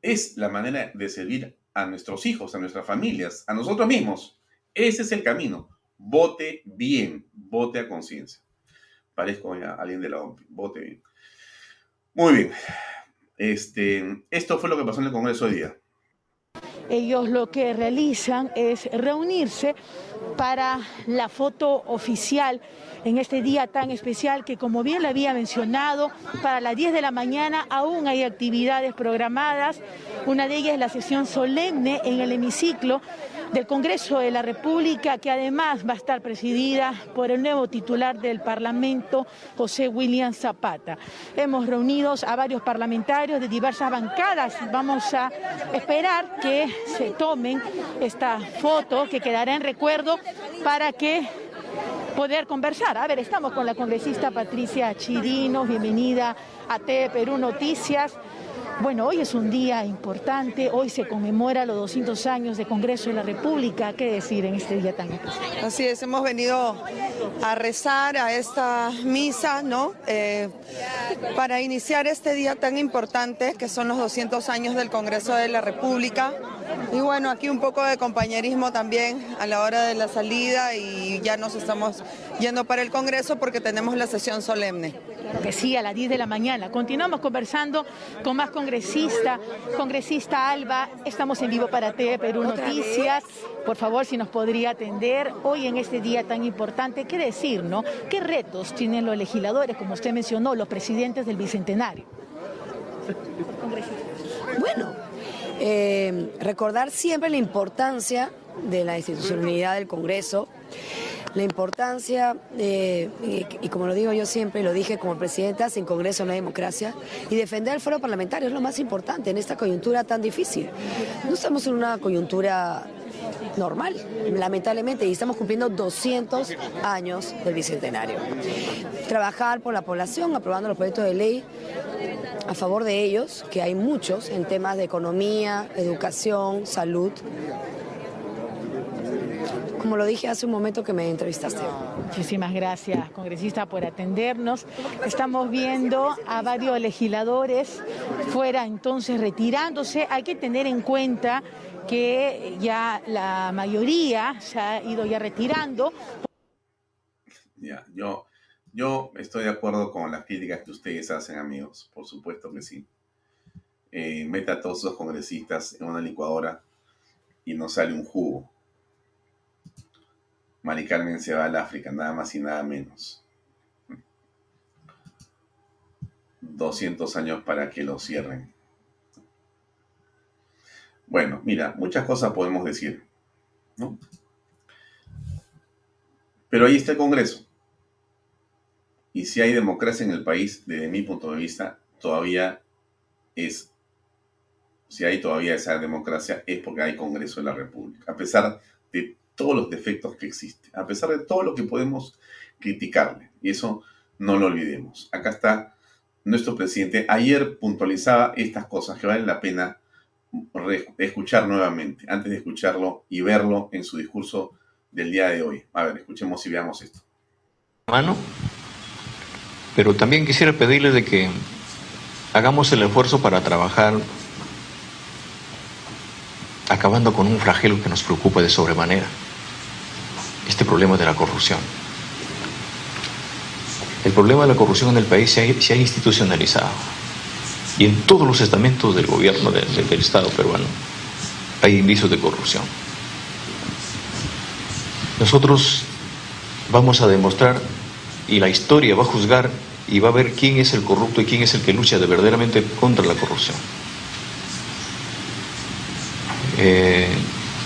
Es la manera de servir a nuestros hijos, a nuestras familias, a nosotros mismos. Ese es el camino. Vote bien, vote a conciencia. Parezco ya alguien de la OMP. Vote bien. Muy bien. Este, esto fue lo que pasó en el Congreso hoy día. Ellos lo que realizan es reunirse para la foto oficial en este día tan especial que como bien le había mencionado, para las 10 de la mañana aún hay actividades programadas. Una de ellas es la sesión solemne en el hemiciclo del Congreso de la República, que además va a estar presidida por el nuevo titular del Parlamento, José William Zapata. Hemos reunido a varios parlamentarios de diversas bancadas. Vamos a esperar que se tomen esta foto que quedará en recuerdo para que poder conversar. A ver, estamos con la congresista Patricia Chirino, bienvenida a T Perú Noticias. Bueno, hoy es un día importante, hoy se conmemora los 200 años de Congreso de la República. ¿Qué decir en este día tan especial? Así es, hemos venido a rezar a esta misa, ¿no? Eh, para iniciar este día tan importante, que son los 200 años del Congreso de la República. Y bueno, aquí un poco de compañerismo también a la hora de la salida y ya nos estamos yendo para el Congreso porque tenemos la sesión solemne. Que sí, a las 10 de la mañana. Continuamos conversando con más congresistas. Congresista Alba, estamos en vivo para TV Perú Noticias. Por favor, si nos podría atender hoy en este día tan importante, ¿qué decir, no? ¿Qué retos tienen los legisladores, como usted mencionó, los presidentes del Bicentenario? Bueno, eh, recordar siempre la importancia de la institucionalidad del Congreso, la importancia, y, y, como lo digo yo siempre, lo dije como presidenta, sin Congreso no hay democracia, y defender el foro parlamentario es lo más importante en esta coyuntura tan difícil. No estamos en una coyuntura normal, lamentablemente, y estamos cumpliendo 200 años del Bicentenario. Trabajar por la población, aprobando los proyectos de ley a favor de ellos, que hay muchos en temas de economía, educación, salud, como lo dije hace un momento que me entrevistaste. Muchísimas gracias, congresista, por atendernos. Estamos viendo a varios legisladores fuera entonces retirándose. Hay que tener en cuenta que ya la mayoría se ha ido ya retirando. Ya, yo, yo estoy de acuerdo con las críticas que ustedes hacen, amigos. Por supuesto que sí. Eh, meta a todos esos congresistas en una licuadora y no sale un jugo. Mari Carmen se va al África, nada más y nada menos. 200 años para que lo cierren. Bueno, mira, muchas cosas podemos decir, ¿no? Pero ahí está el Congreso. Y si hay democracia en el país, desde mi punto de vista, todavía es, si hay todavía esa democracia, es porque hay Congreso de la República. A pesar de todos los defectos que existen, a pesar de todo lo que podemos criticarle. Y eso no lo olvidemos. Acá está nuestro presidente. Ayer puntualizaba estas cosas que valen la pena escuchar nuevamente, antes de escucharlo y verlo en su discurso del día de hoy. A ver, escuchemos y veamos esto. Mano, pero también quisiera pedirle de que hagamos el esfuerzo para trabajar acabando con un flagelo que nos preocupa de sobremanera este problema de la corrupción. El problema de la corrupción en el país se ha, institucionalizado. Y en todos los estamentos del gobierno del Estado peruano hay indicios de corrupción. Nosotros vamos a demostrar y la historia va a juzgar y va a ver quién es el corrupto y quién es el que lucha de verdaderamente contra la corrupción. Eh,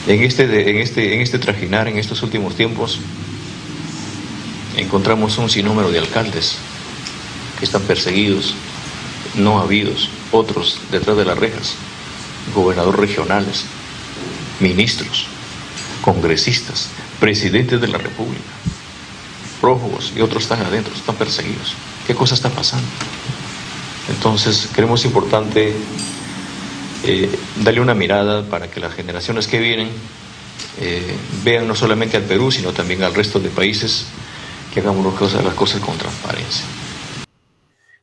en este, en, este, en este trajinar, en estos últimos tiempos, encontramos un sinnúmero de alcaldes que están perseguidos, no habidos, otros detrás de las rejas, gobernadores regionales, ministros, congresistas, presidentes de la República, prófugos y otros están adentro, están perseguidos. ¿Qué cosa está pasando? Entonces, creemos importante eh, darle una mirada para que las generaciones que vienen eh, vean no solamente al Perú, sino también al resto de países que hagamos las cosas, las cosas con transparencia.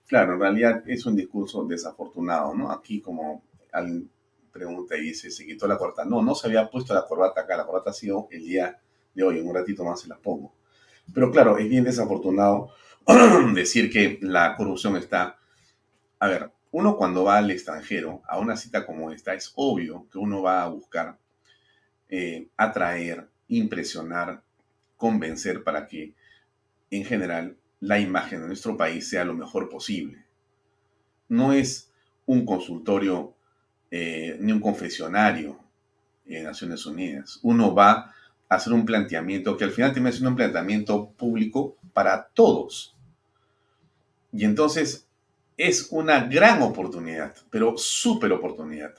Claro, en realidad es un discurso desafortunado, ¿no? Aquí como alguien pregunta y dice, se quitó la corbata. No, no se había puesto la corbata acá, la corbata ha sido el día de hoy, en un ratito más se la pongo. Pero claro, es bien desafortunado decir que la corrupción está... A ver, uno cuando va al extranjero, a una cita como esta, es obvio que uno va a buscar eh, atraer, impresionar, convencer para que en general la imagen de nuestro país sea lo mejor posible. No es un consultorio eh, ni un confesionario en Naciones Unidas. Uno va a hacer un planteamiento que al final termina siendo un planteamiento público para todos. Y entonces es una gran oportunidad, pero súper oportunidad.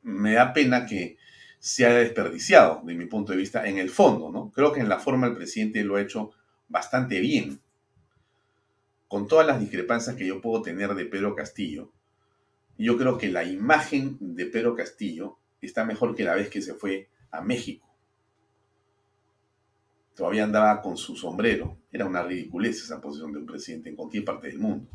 Me da pena que se haya desperdiciado, de mi punto de vista, en el fondo, ¿no? Creo que en la forma el presidente lo ha hecho bastante bien. Con todas las discrepancias que yo puedo tener de Pedro Castillo, yo creo que la imagen de Pedro Castillo está mejor que la vez que se fue a México. Todavía andaba con su sombrero. Era una ridiculez esa posición de un presidente en cualquier parte del mundo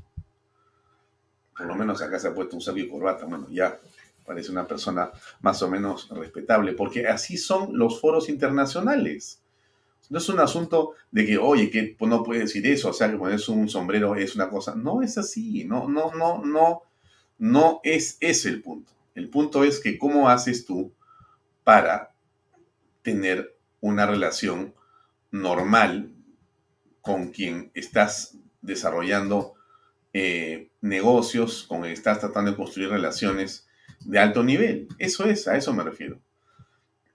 por lo menos acá se ha puesto un saco corbata, bueno, ya parece una persona más o menos respetable, porque así son los foros internacionales. No es un asunto de que, oye, que no puede decir eso, o sea, que ponerse un sombrero es una cosa. No es así, no, no, no, no, no es ese el punto. El punto es que cómo haces tú para tener una relación normal con quien estás desarrollando eh, negocios con que estás tratando de construir relaciones de alto nivel. Eso es, a eso me refiero.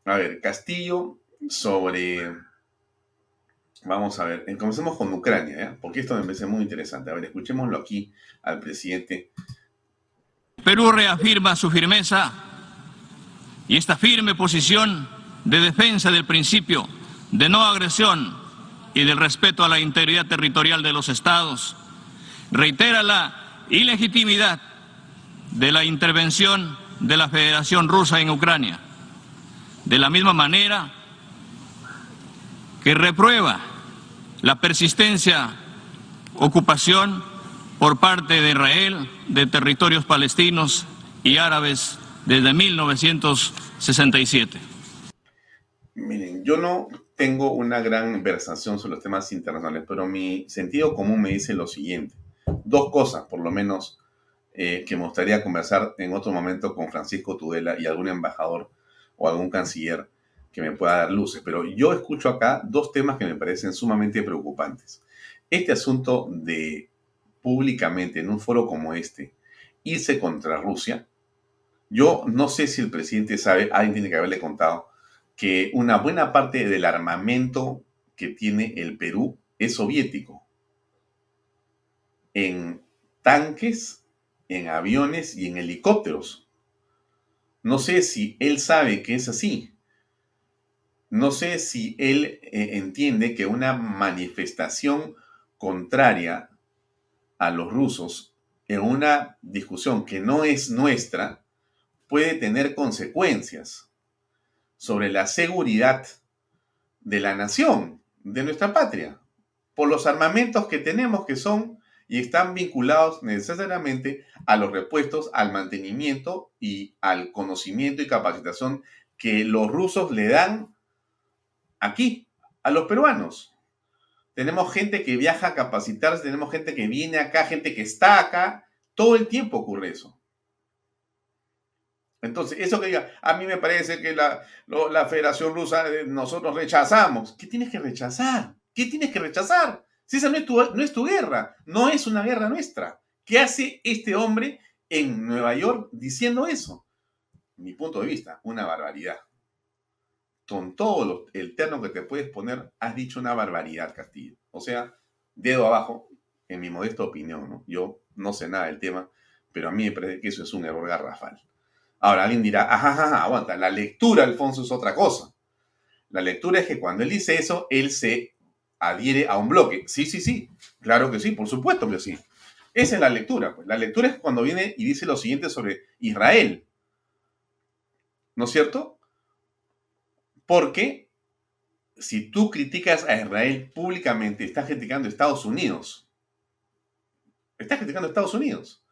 A ver, Castillo sobre Vamos a ver, comencemos con Ucrania, porque esto me parece muy interesante. A ver, escuchémoslo aquí al presidente. Perú reafirma su firmeza y esta firme posición de defensa del principio de no agresión y del respeto a la integridad territorial de los estados. Reitera la ilegitimidad de la intervención de la Federación Rusa en Ucrania. De la misma manera que reprueba la persistencia, ocupación por parte de Israel de territorios palestinos y árabes desde 1967. Miren, yo no tengo una gran versación sobre los temas internacionales, pero mi sentido común me dice lo siguiente. Dos cosas, por lo menos, eh, que me gustaría conversar en otro momento con Francisco Tudela y algún embajador o algún canciller que me pueda dar luces. Pero yo escucho acá dos temas que me parecen sumamente preocupantes. Este asunto de públicamente en un foro como este irse contra Rusia, yo no sé si el presidente sabe, alguien tiene que haberle contado, que una buena parte del armamento que tiene el Perú es soviético. En tanques, en aviones y en helicópteros. No sé si él sabe que es así. No sé si él eh, entiende que una manifestación contraria a los rusos en una discusión que no es nuestra puede tener consecuencias sobre la seguridad de la nación, de nuestra patria, por los armamentos que tenemos que son y están vinculados necesariamente a los repuestos, al mantenimiento y al conocimiento y capacitación que los rusos le dan aquí, a los peruanos. Tenemos gente que viaja a capacitarse, tenemos gente que viene acá, gente que está acá. Todo el tiempo ocurre eso. Entonces, eso que diga, a mí me parece que la, Federación Rusa eh, nosotros rechazamos. ¿Qué tienes que rechazar? ¿Qué tienes que rechazar? Si esa no es, tu, no es tu guerra, no es una guerra nuestra. ¿Qué hace este hombre en Nueva York diciendo eso? Mi punto de vista, una barbaridad con todo el terno que te puedes poner, has dicho una barbaridad, Castillo. O sea, dedo abajo, en mi modesta opinión, ¿no? Yo no sé nada del tema, pero a mí me parece que eso es un error garrafal. Ahora, alguien dirá, ajá, ajá, aguanta, la lectura, Alfonso, es otra cosa. La lectura es que cuando él dice eso, él se adhiere a un bloque. Sí, sí, sí, claro que sí, por supuesto que sí. Esa es la lectura. Pues. La lectura es cuando viene y dice lo siguiente sobre Israel. ¿No es cierto? Porque si tú criticas a Israel públicamente, estás criticando a Estados Unidos. Estás criticando a Estados Unidos.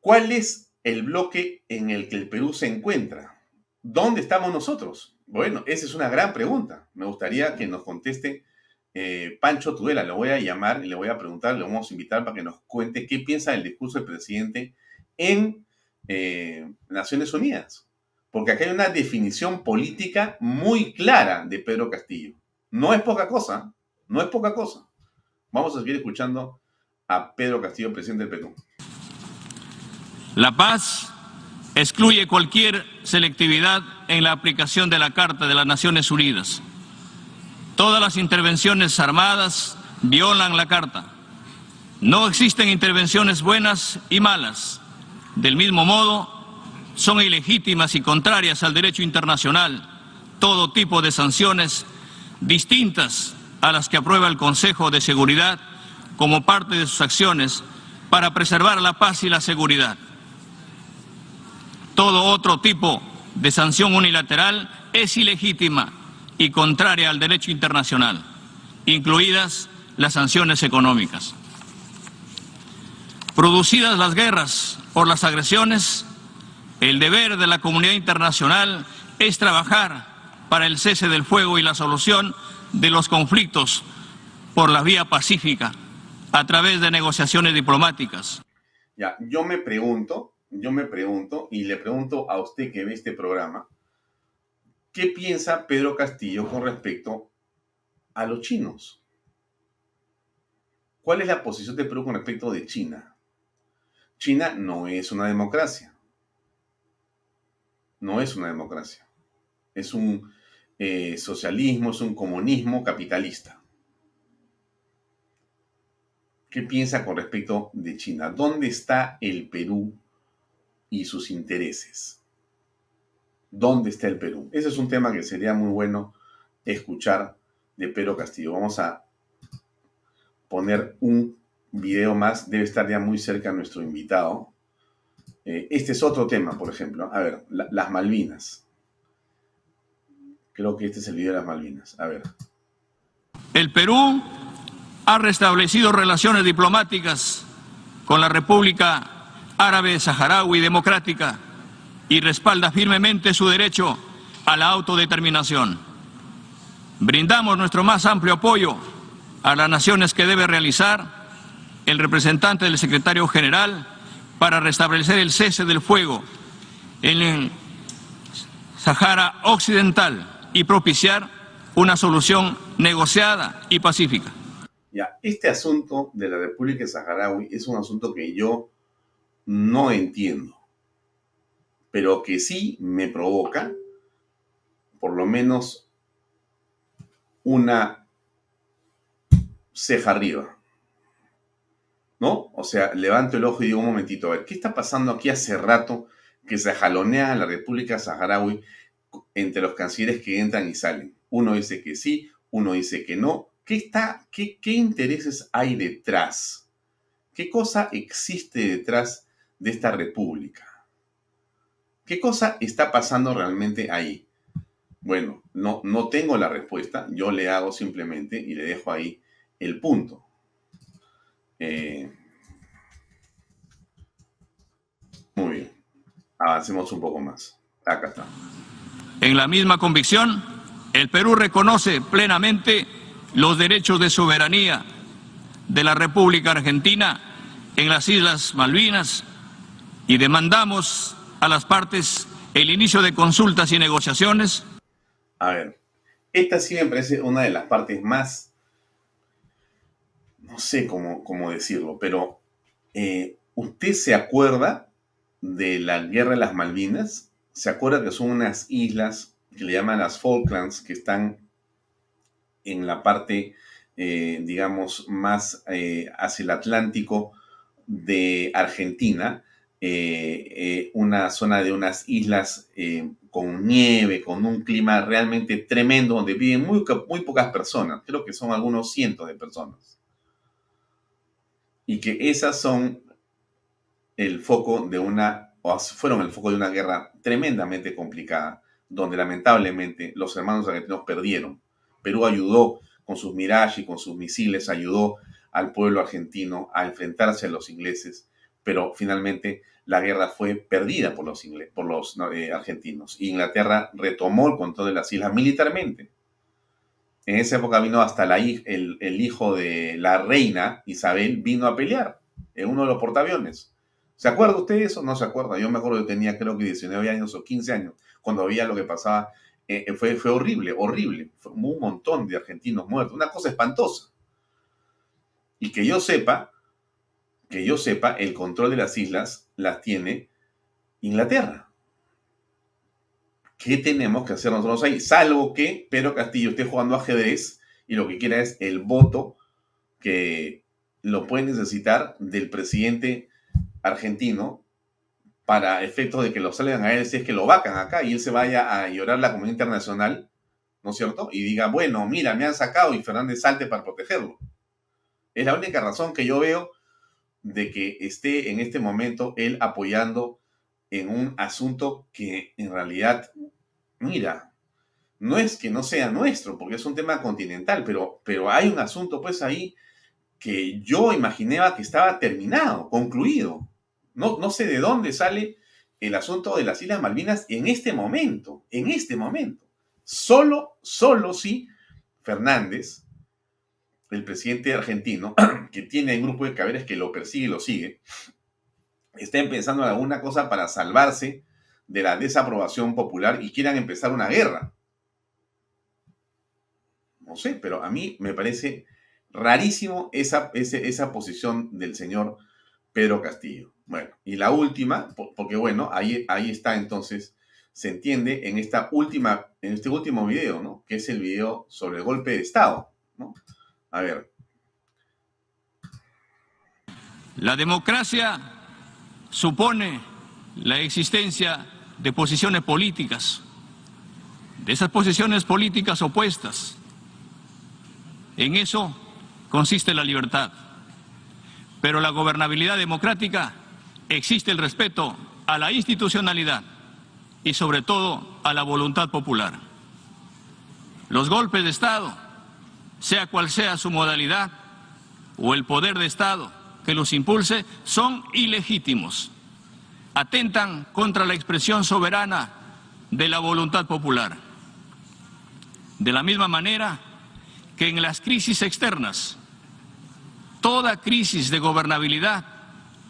¿Cuál es el bloque en el que el Perú se encuentra? ¿Dónde estamos nosotros? Bueno, esa es una gran pregunta. Me gustaría que nos conteste eh, Pancho Tudela. Le voy a llamar y le voy a preguntar, le vamos a invitar para que nos cuente qué piensa del discurso del presidente en eh, Naciones Unidas porque acá hay una definición política muy clara de Pedro Castillo. No es poca cosa, no es poca cosa. Vamos a seguir escuchando a Pedro Castillo, presidente del Perú. La paz excluye cualquier selectividad en la aplicación de la Carta de las Naciones Unidas. Todas las intervenciones armadas violan la Carta. No existen intervenciones buenas y malas. Del mismo modo, son ilegítimas y contrarias al derecho internacional todo tipo de sanciones distintas a las que aprueba el Consejo de Seguridad como parte de sus acciones para preservar la paz y la seguridad. Todo otro tipo de sanción unilateral es ilegítima y contraria al derecho internacional, incluidas las sanciones económicas. Producidas las guerras o las agresiones, el deber de la comunidad internacional es trabajar para el cese del fuego y la solución de los conflictos por la vía pacífica a través de negociaciones diplomáticas. Ya, yo me pregunto, yo me pregunto y le pregunto a usted que ve este programa, ¿qué piensa Pedro Castillo con respecto a los chinos? ¿Cuál es la posición de Perú con respecto de China? China no es una democracia no es una democracia. Es un eh, socialismo, es un comunismo capitalista. ¿Qué piensa con respecto de China? ¿Dónde está el Perú y sus intereses? ¿Dónde está el Perú? Ese es un tema que sería muy bueno escuchar de Pedro Castillo. Vamos a poner un video más, debe estar ya muy cerca nuestro invitado. Eh, este es otro tema, por ejemplo. A ver, las Malvinas. Creo que este es el video de las Malvinas. A ver. El Perú ha restablecido relaciones diplomáticas con la República Árabe Saharaui Democrática y respalda firmemente su derecho a la autodeterminación. Brindamos nuestro más amplio apoyo a las naciones que debe realizar el representante del secretario general para restablecer el cese del fuego en Sahara Occidental y propiciar una solución negociada y pacífica. Este asunto de la República Saharaui es un asunto que yo no entiendo, pero que sí me provoca por lo menos una ceja arriba. ¿no? O sea, levanto el ojo y digo un momentito, a ver, ¿qué está pasando aquí hace rato que se jalonea la República Saharaui entre los cancilleres que entran y salen? Uno dice que sí, uno dice que no. ¿Qué, está, qué, qué intereses hay detrás? ¿Qué cosa existe detrás de esta república? ¿Qué cosa está pasando realmente ahí? Bueno, no, no tengo la respuesta, yo le hago simplemente y le dejo ahí el punto. Eh, muy bien. Avancemos un poco más. Acá está. En la misma convicción, el Perú reconoce plenamente los derechos de soberanía de la República Argentina en las Islas Malvinas y demandamos a las partes el inicio de consultas y negociaciones. A ver, esta sí me parece una de las partes más no sé cómo, cómo decirlo, pero eh, ¿usted se acuerda de la guerra de las Malvinas? ¿Se acuerda que son unas islas que le llaman las Falklands, que están en la parte, eh, digamos, más eh, hacia el Atlántico de Argentina? Una zona de unas islas con nieve, con un clima realmente tremendo, donde viven muy, muy pocas personas, creo que son algunos cientos de personas y que esas son el foco de una, o fueron el foco de una guerra tremendamente complicada, donde lamentablemente los hermanos argentinos perdieron. Perú ayudó con sus Mirage y con sus misiles, ayudó al pueblo argentino a enfrentarse a los ingleses, pero finalmente la guerra fue perdida por los, por los eh, argentinos. Inglaterra retomó el control de las islas militarmente. En esa época vino hasta la, el, el, hijo de la reina, Isabel, vino a pelear en uno de los portaaviones. ¿Se acuerda usted de eso? No se acuerda. Yo me acuerdo que tenía creo que 19 años o 15 años cuando veía lo que pasaba. Eh, eh, fue, fue horrible, horrible. Un montón de argentinos muertos. Una cosa espantosa. Y que yo sepa, que yo sepa, el control de las islas las tiene Inglaterra. ¿qué tenemos que hacer nosotros ahí? Salvo que Pedro Castillo esté jugando ajedrez y lo que quiera es el voto que lo puede necesitar del presidente argentino para efectos de que lo salgan a él si es que lo vacan acá y él se vaya a llorar la comunidad internacional, ¿no es cierto? Y diga, bueno, mira, me han sacado y Fernández salte para protegerlo. Es la única razón que yo veo de que esté en este momento él apoyando en un asunto que en realidad, mira, no es que no sea nuestro, porque es un tema continental, pero, pero hay un asunto pues ahí que yo imaginaba que estaba terminado, concluido. No, no sé de dónde sale el asunto de las Islas Malvinas en este momento, en este momento. Solo, solo si Fernández, el presidente argentino, que tiene un grupo de caberes que lo persigue y lo sigue, estén pensando en alguna cosa para salvarse de la desaprobación popular y quieran empezar una guerra. No sé, pero a mí me parece rarísimo esa, esa posición del señor Pedro Castillo. Bueno, y la última, porque bueno, ahí, ahí está entonces se entiende en, esta última, en este último video, ¿no? Que es el video sobre el golpe de Estado, ¿no? A ver. La democracia supone la existencia de posiciones políticas, de esas posiciones políticas opuestas. En eso consiste la libertad. Pero la gobernabilidad democrática existe el respeto a la institucionalidad y sobre todo a la voluntad popular. Los golpes de Estado, sea cual sea su modalidad, o el poder de Estado que los impulse, son ilegítimos. Atentan contra la expresión soberana de la voluntad popular. De la misma manera que en las crisis externas, toda crisis de gobernabilidad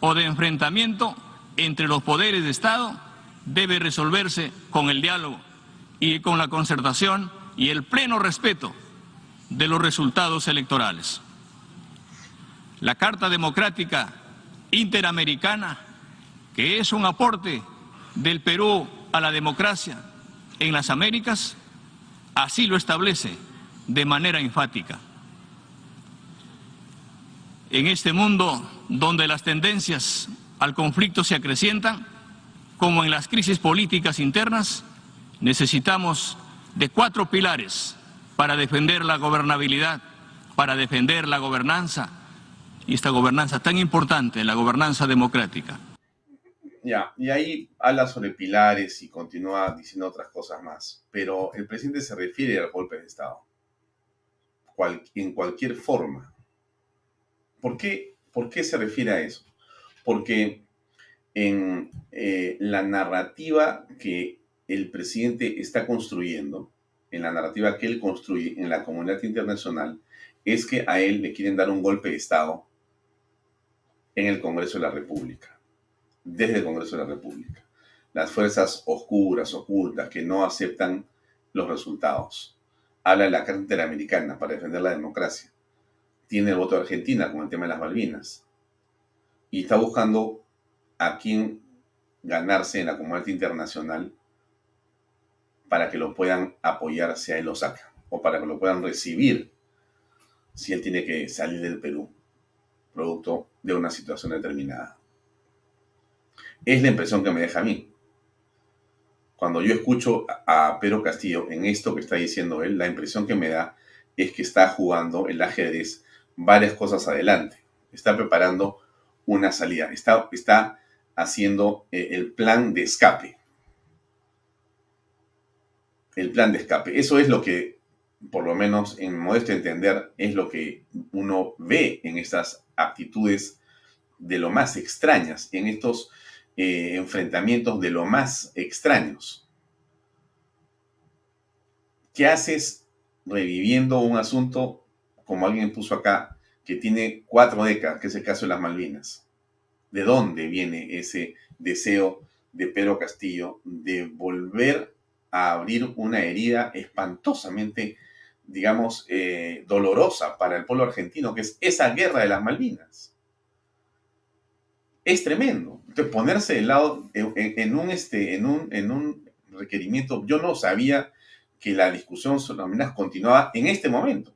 o de enfrentamiento entre los poderes de Estado debe resolverse con el diálogo y con la concertación y el pleno respeto de los resultados electorales. La Carta Democrática Interamericana, que es un aporte del Perú a la democracia en las Américas, así lo establece de manera enfática. En este mundo donde las tendencias al conflicto se acrecientan, como en las crisis políticas internas, necesitamos de cuatro pilares para defender la gobernabilidad, para defender la gobernanza, y esta gobernanza tan importante, la gobernanza democrática. Ya, y ahí habla sobre pilares y continúa diciendo otras cosas más, pero el presidente se refiere al golpe de Estado, en cualquier forma. ¿Por qué, ¿Por qué se refiere a eso? Porque en eh, la narrativa que el presidente está construyendo, en la narrativa que él construye en la comunidad internacional, es que a él le quieren dar un golpe de Estado en el Congreso de la República, desde el Congreso de la República. Las fuerzas oscuras, ocultas, que no aceptan los resultados. Habla de la Carta Interamericana para defender la democracia. Tiene el voto de Argentina con el tema de las Malvinas. Y está buscando a quién ganarse en la comunidad internacional para que lo puedan apoyar si él lo saca o para que lo puedan recibir si él tiene que salir del Perú, producto de una situación determinada. Es la impresión que me deja a mí. Cuando yo escucho a Pedro Castillo en esto que está diciendo él, la impresión que me da es que está jugando el ajedrez varias cosas adelante. Está preparando una salida. Está, está haciendo eh, el plan de escape. El plan de escape. Eso es lo que, por lo menos en modesto entender, es lo que uno ve en estas actitudes de lo más extrañas, en estos eh, enfrentamientos de lo más extraños. ¿Qué haces reviviendo un asunto, como alguien puso acá, que tiene cuatro décadas, que es el caso de las Malvinas? de dónde viene ese deseo de Pedro Castillo de volver a abrir una herida espantosamente, digamos, eh, dolorosa para el pueblo argentino, que es esa guerra de las Malvinas. Es tremendo. Entonces, ponerse de lado en, un, este, en, un, en un requerimiento, yo no sabía que la discusión sobre las Malvinas continuaba en este momento.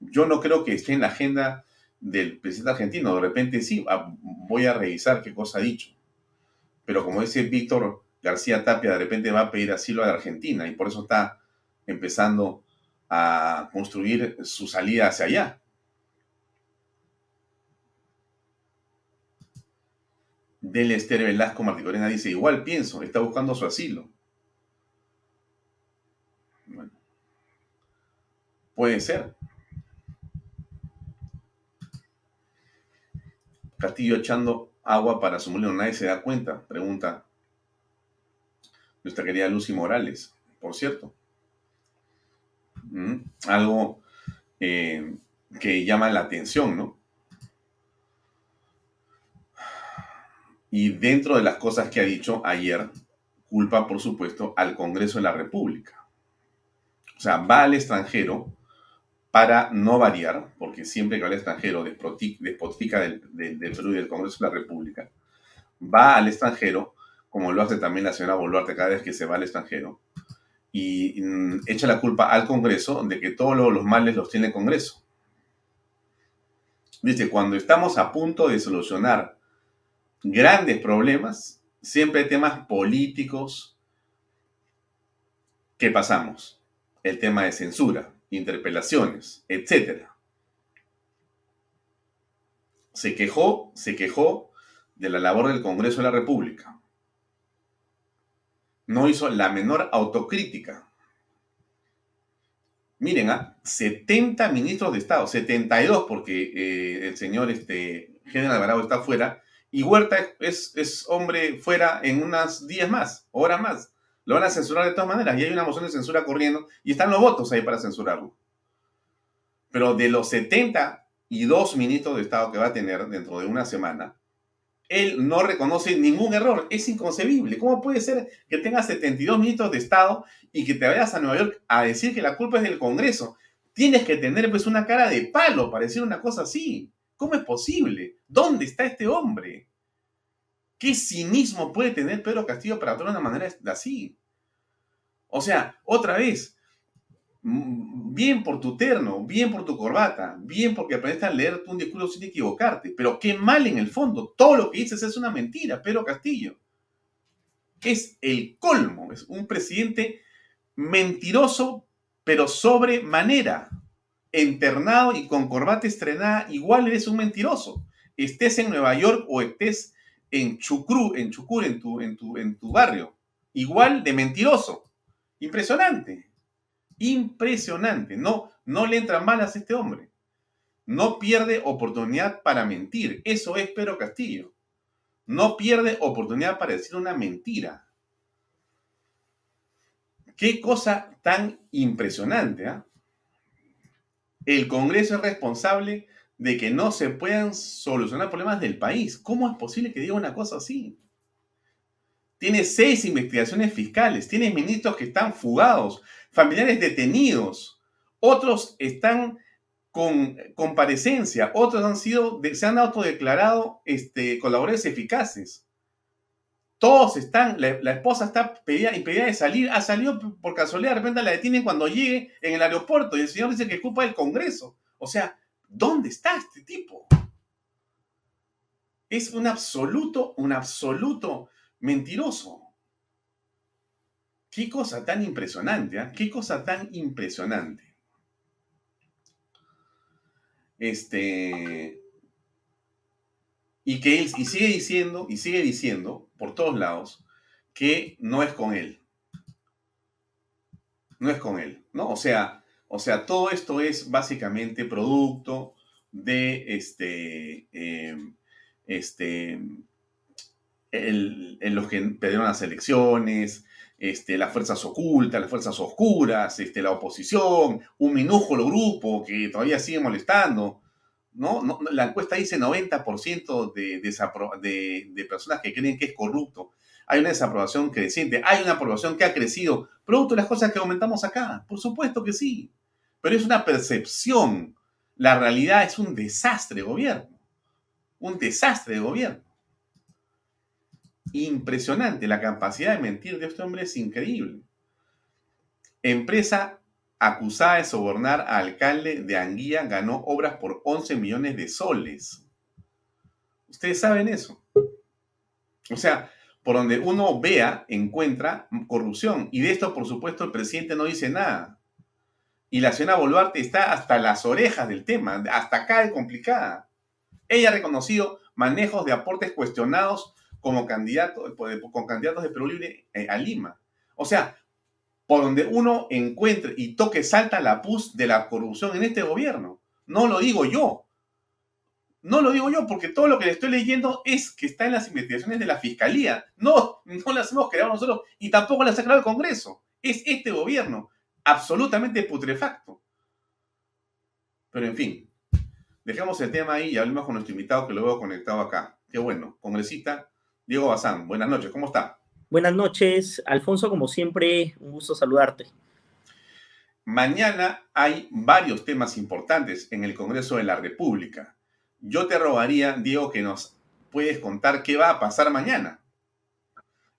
Yo no creo que esté en la agenda del presidente argentino. De repente sí, ah, voy a revisar qué cosa ha dicho. Pero como dice Víctor García Tapia, de repente va a pedir asilo a la Argentina y por eso está empezando a construir su salida hacia allá. Del Esther Velasco Marticorena dice, igual pienso, está buscando su asilo. Bueno, puede ser. Castillo echando agua para su molino, nadie se da cuenta, pregunta nuestra querida Lucy Morales, por cierto. Mm, algo eh, que llama la atención, ¿no? Y dentro de las cosas que ha dicho ayer, culpa, por supuesto, al Congreso de la República. O sea, va al extranjero para no variar, porque siempre que va al extranjero despotica del, del, Perú y del Congreso de la República, va al extranjero como lo hace también la señora Boluarte cada vez que se va al extranjero, y mm, echa la culpa al Congreso de que todos los males los tiene el Congreso. Dice, cuando estamos a punto de solucionar grandes problemas, siempre hay temas políticos que pasamos. El tema de censura, interpelaciones, etc. Se quejó, se quejó de la labor del Congreso de la República. No hizo la menor autocrítica. Miren, ¿ah? 70 ministros de Estado, 72 porque eh, el señor este, General Alvarado está fuera, y Huerta es, es hombre fuera en unos días más, horas más. Lo van a censurar de todas maneras y hay una moción de censura corriendo y están los votos ahí para censurarlo. Pero de los 72 ministros de Estado que va a tener dentro de una semana, él no reconoce ningún error. Es inconcebible. ¿Cómo puede ser que tengas 72 ministros de Estado y que te vayas a Nueva York a decir que la culpa es del Congreso? Tienes que tener pues una cara de palo para decir una cosa así. ¿Cómo es posible? ¿Dónde está este hombre? ¿Qué cinismo puede tener Pedro Castillo para actuar de una manera así? O sea, otra vez, bien por tu terno, bien por tu corbata, bien porque aprendiste a leer un discurso sin equivocarte, pero qué mal en el fondo. Todo lo que dices es una mentira, Pedro Castillo. Es el colmo, es un presidente mentiroso, pero sobremanera. Internado y con corbata estrenada, igual eres un mentiroso. Estés en Nueva York o estés en Chucrú, en Chucur, en tu, en tu, en tu barrio. Igual de mentiroso. Impresionante. Impresionante. No, no le entran balas a este hombre. No pierde oportunidad para mentir. Eso es Pedro Castillo. No pierde oportunidad para decir una mentira. Qué cosa tan impresionante. ¿ah? El Congreso es responsable de que no se puedan solucionar problemas del país. ¿Cómo es posible que diga una cosa así? Tiene seis investigaciones fiscales, tiene ministros que están fugados, familiares detenidos, otros están con comparecencia, otros han sido, se han autodeclarado este, colaboradores eficaces. Todos están, la, esposa está pedida, impedida de salir, ha salido por casualidad, de repente la detienen cuando llegue en el aeropuerto y el señor dice que culpa del Congreso. O sea, ¿dónde está este tipo? Es un absoluto, un absoluto mentiroso. Qué cosa tan impresionante, ¿eh? Qué cosa tan impresionante. Este. Y que él y sigue diciendo, y sigue diciendo por todos lados, que no es con él. No es con él, ¿no? O sea, o sea, todo esto es básicamente producto de este. Em, este. en los que perdieron las elecciones, este, las fuerzas ocultas, las fuerzas oscuras, este, la oposición, un minúsculo grupo que todavía sigue molestando. la encuesta dice 90% de, de, de, personas que creen que es corrupto. Hay una desaprobación creciente, hay una aprobación que ha crecido, producto de las cosas que aumentamos acá. Por supuesto que sí, pero es una percepción. La realidad es un desastre de gobierno. Un desastre de gobierno impresionante. La capacidad de mentir de este hombre es increíble. Empresa acusada de sobornar a alcalde de Anguilla ganó obras por 11 millones de soles. Ustedes saben eso. O sea, por donde uno vea, encuentra corrupción. Y de esto, por supuesto, el presidente no dice nada. Y la señora Boluarte está hasta las orejas del tema, hasta acá de complicada. Ella ha reconocido manejos de aportes cuestionados como candidato, con candidatos de Perú Libre eh, a Lima. O sea, por donde uno encuentre y toque salta la pus de la corrupción en este gobierno. No lo digo yo. No lo digo yo porque todo lo que le estoy leyendo es que está en las investigaciones de la Fiscalía. No, no las hemos creado nosotros y tampoco las ha creado el Congreso. Es este gobierno absolutamente putrefacto. Pero en fin, dejamos el tema ahí y hablemos con nuestro invitado que lo veo conectado acá. Qué bueno, congresista Diego Bazán. Buenas noches, ¿cómo está? Buenas noches, Alfonso, como siempre, un gusto saludarte. Mañana hay varios temas importantes en el Congreso de la República. Yo te rogaría, Diego, que nos puedes contar qué va a pasar mañana.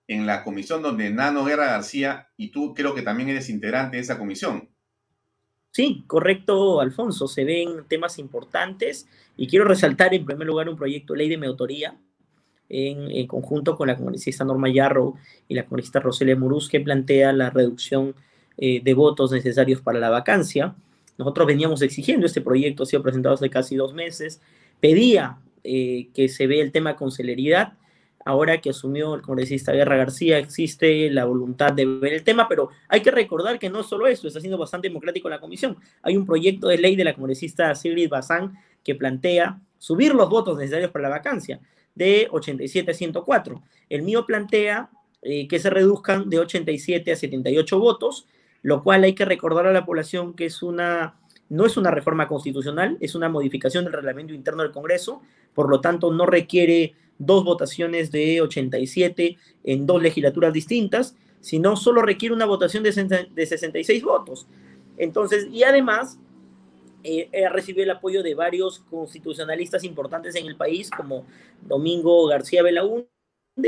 en la comisión donde Nano Guerra García, y tú creo que también eres integrante de esa comisión. Sí, correcto, Alfonso. Se ven temas importantes y quiero resaltar en primer lugar un proyecto de ley de mi autoría en, conjunto con la congresista Norma Yarrow y la congresista Roselia Muruz que plantea la reducción eh, de votos necesarios para la vacancia. Nosotros veníamos exigiendo este proyecto, ha sido presentado hace casi dos meses, pedía eh, que se vea el tema con celeridad ahora que asumió el congresista Guerra García, existe la voluntad de ver el tema, pero hay que recordar que no solo eso, está siendo bastante democrático la comisión. Hay un proyecto de ley de la congresista Sigrid Bazán que plantea subir los votos necesarios para la vacancia de 87 a 104. El mío plantea eh, que se reduzcan de 87 a 78 votos, lo cual hay que recordar a la población que es una no es una reforma constitucional, es una modificación del reglamento interno del Congreso, por lo tanto no requiere dos votaciones de 87 en dos legislaturas distintas, sino solo requiere una votación de, 66 votos. Entonces, y además, eh, recibido el apoyo de varios constitucionalistas importantes en el país, como Domingo García Belaúnde,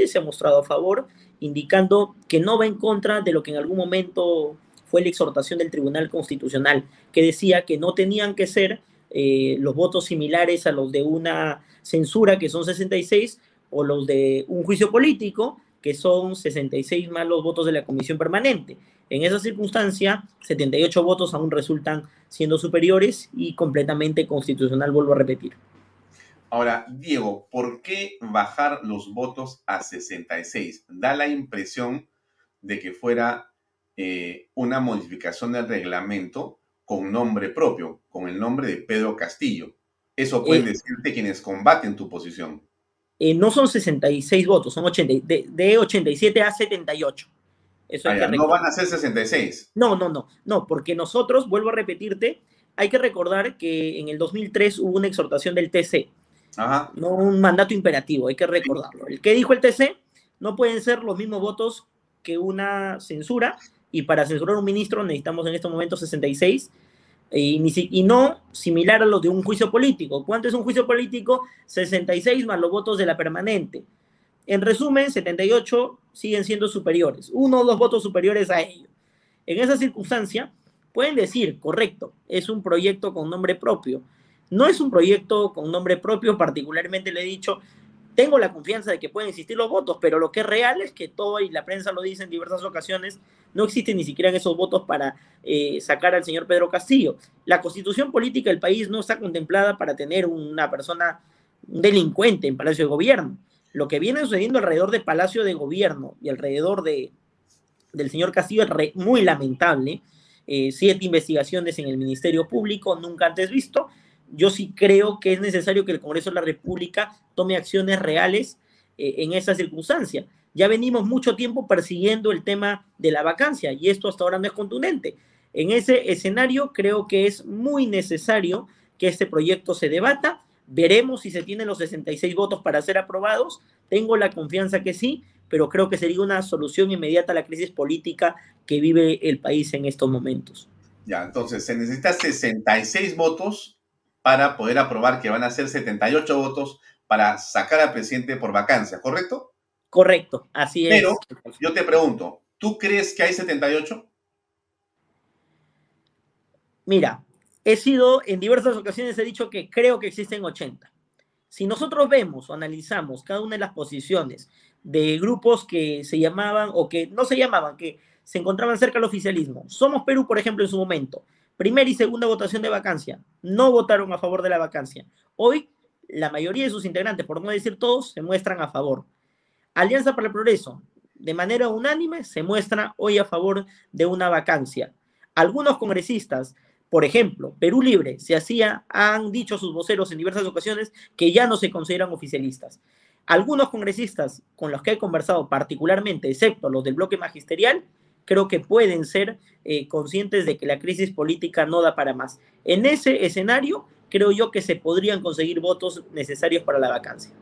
se ha mostrado a favor, indicando que no va en contra de lo que en algún momento fue la exhortación del Tribunal Constitucional, que decía que no tenían que ser eh, los votos similares a los de una censura, que son 66, o los de un juicio político, que son 66 más los votos de la comisión permanente. En esa circunstancia, 78 votos aún resultan siendo superiores y completamente constitucional, vuelvo a repetir. Ahora, Diego, ¿por qué bajar los votos a 66? Da la impresión de que fuera eh, una modificación del reglamento con nombre propio, con el nombre de Pedro Castillo. Eso pueden eh, decirte quienes combaten tu posición. Eh, no son 66 votos, son 80, de, 87 a 78. Eso no van a ser 66. No, no, no, no, porque nosotros, vuelvo a repetirte, hay que recordar que en el 2003 hubo una exhortación del TC, Ajá. no un mandato imperativo, hay que recordarlo. El que dijo el TC no pueden ser los mismos votos que una censura, y para censurar un ministro necesitamos en este momento 66 y, no similar a los de un juicio político. ¿Cuánto es un juicio político? 66 más los votos de la permanente. En resumen, 78 siguen siendo superiores, uno o dos votos superiores a ello. En esa circunstancia, pueden decir, correcto, es un proyecto con nombre propio. No es un proyecto con nombre propio, particularmente le he dicho, tengo la confianza de que pueden existir los votos, pero lo que es real es que todo, y la prensa lo dice en diversas ocasiones, no existen ni siquiera esos votos para eh, sacar al señor Pedro Castillo. La constitución política del país no está contemplada para tener una persona, delincuente en Palacio de Gobierno. Lo que viene sucediendo alrededor de Palacio de Gobierno y alrededor de, del señor Castillo es muy lamentable. Eh, siete investigaciones en el Ministerio Público, nunca antes visto, yo sí creo que es necesario que el Congreso de la República tome acciones reales eh, en esa circunstancia. Ya venimos mucho tiempo persiguiendo el tema de la vacancia y esto hasta ahora no es contundente. En ese escenario creo que es muy necesario que este proyecto se debata. Veremos si se tienen los 66 votos para ser aprobados. Tengo la confianza que sí, pero creo que sería una solución inmediata a la crisis política que vive el país en estos momentos. Ya, entonces se necesita 66 votos para poder aprobar que van a ser 78 votos para sacar al presidente por vacancia, ¿correcto? Correcto, así es. Pero yo te pregunto, ¿tú crees que hay 78? Mira, he sido, en diversas ocasiones he dicho que creo que existen 80. Si nosotros vemos o analizamos cada una de las posiciones de grupos que se llamaban o que no se llamaban, que se encontraban cerca del oficialismo, Somos Perú, por ejemplo, en su momento, primera y segunda votación de vacancia, no votaron a favor de la vacancia. Hoy, la mayoría de sus integrantes, por no decir todos, se muestran a favor. Alianza para el Progreso, de manera unánime, se muestra hoy a favor de una vacancia. Algunos congresistas, por ejemplo, Perú Libre, se hacía, han dicho sus voceros en diversas ocasiones que ya no se consideran oficialistas. Algunos congresistas con los que he conversado particularmente, excepto los del bloque magisterial, creo que pueden ser eh, conscientes de que la crisis política no da para más. En ese escenario, creo yo que se podrían conseguir votos necesarios para la vacancia.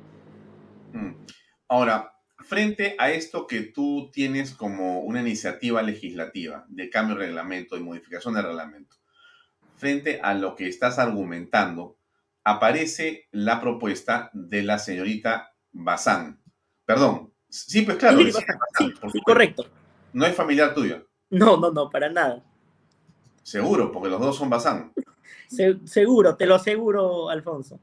Mm. Ahora, frente a esto que tú tienes como una iniciativa legislativa de cambio de reglamento y modificación del reglamento, frente a lo que estás argumentando, aparece la propuesta de la señorita Bazán, perdón, Sí, pues claro. Sí, sí, correcto. No es familiar tuyo. No, no, no, para nada. Seguro, porque los dos son Bazán. seguro, te lo aseguro, Alfonso.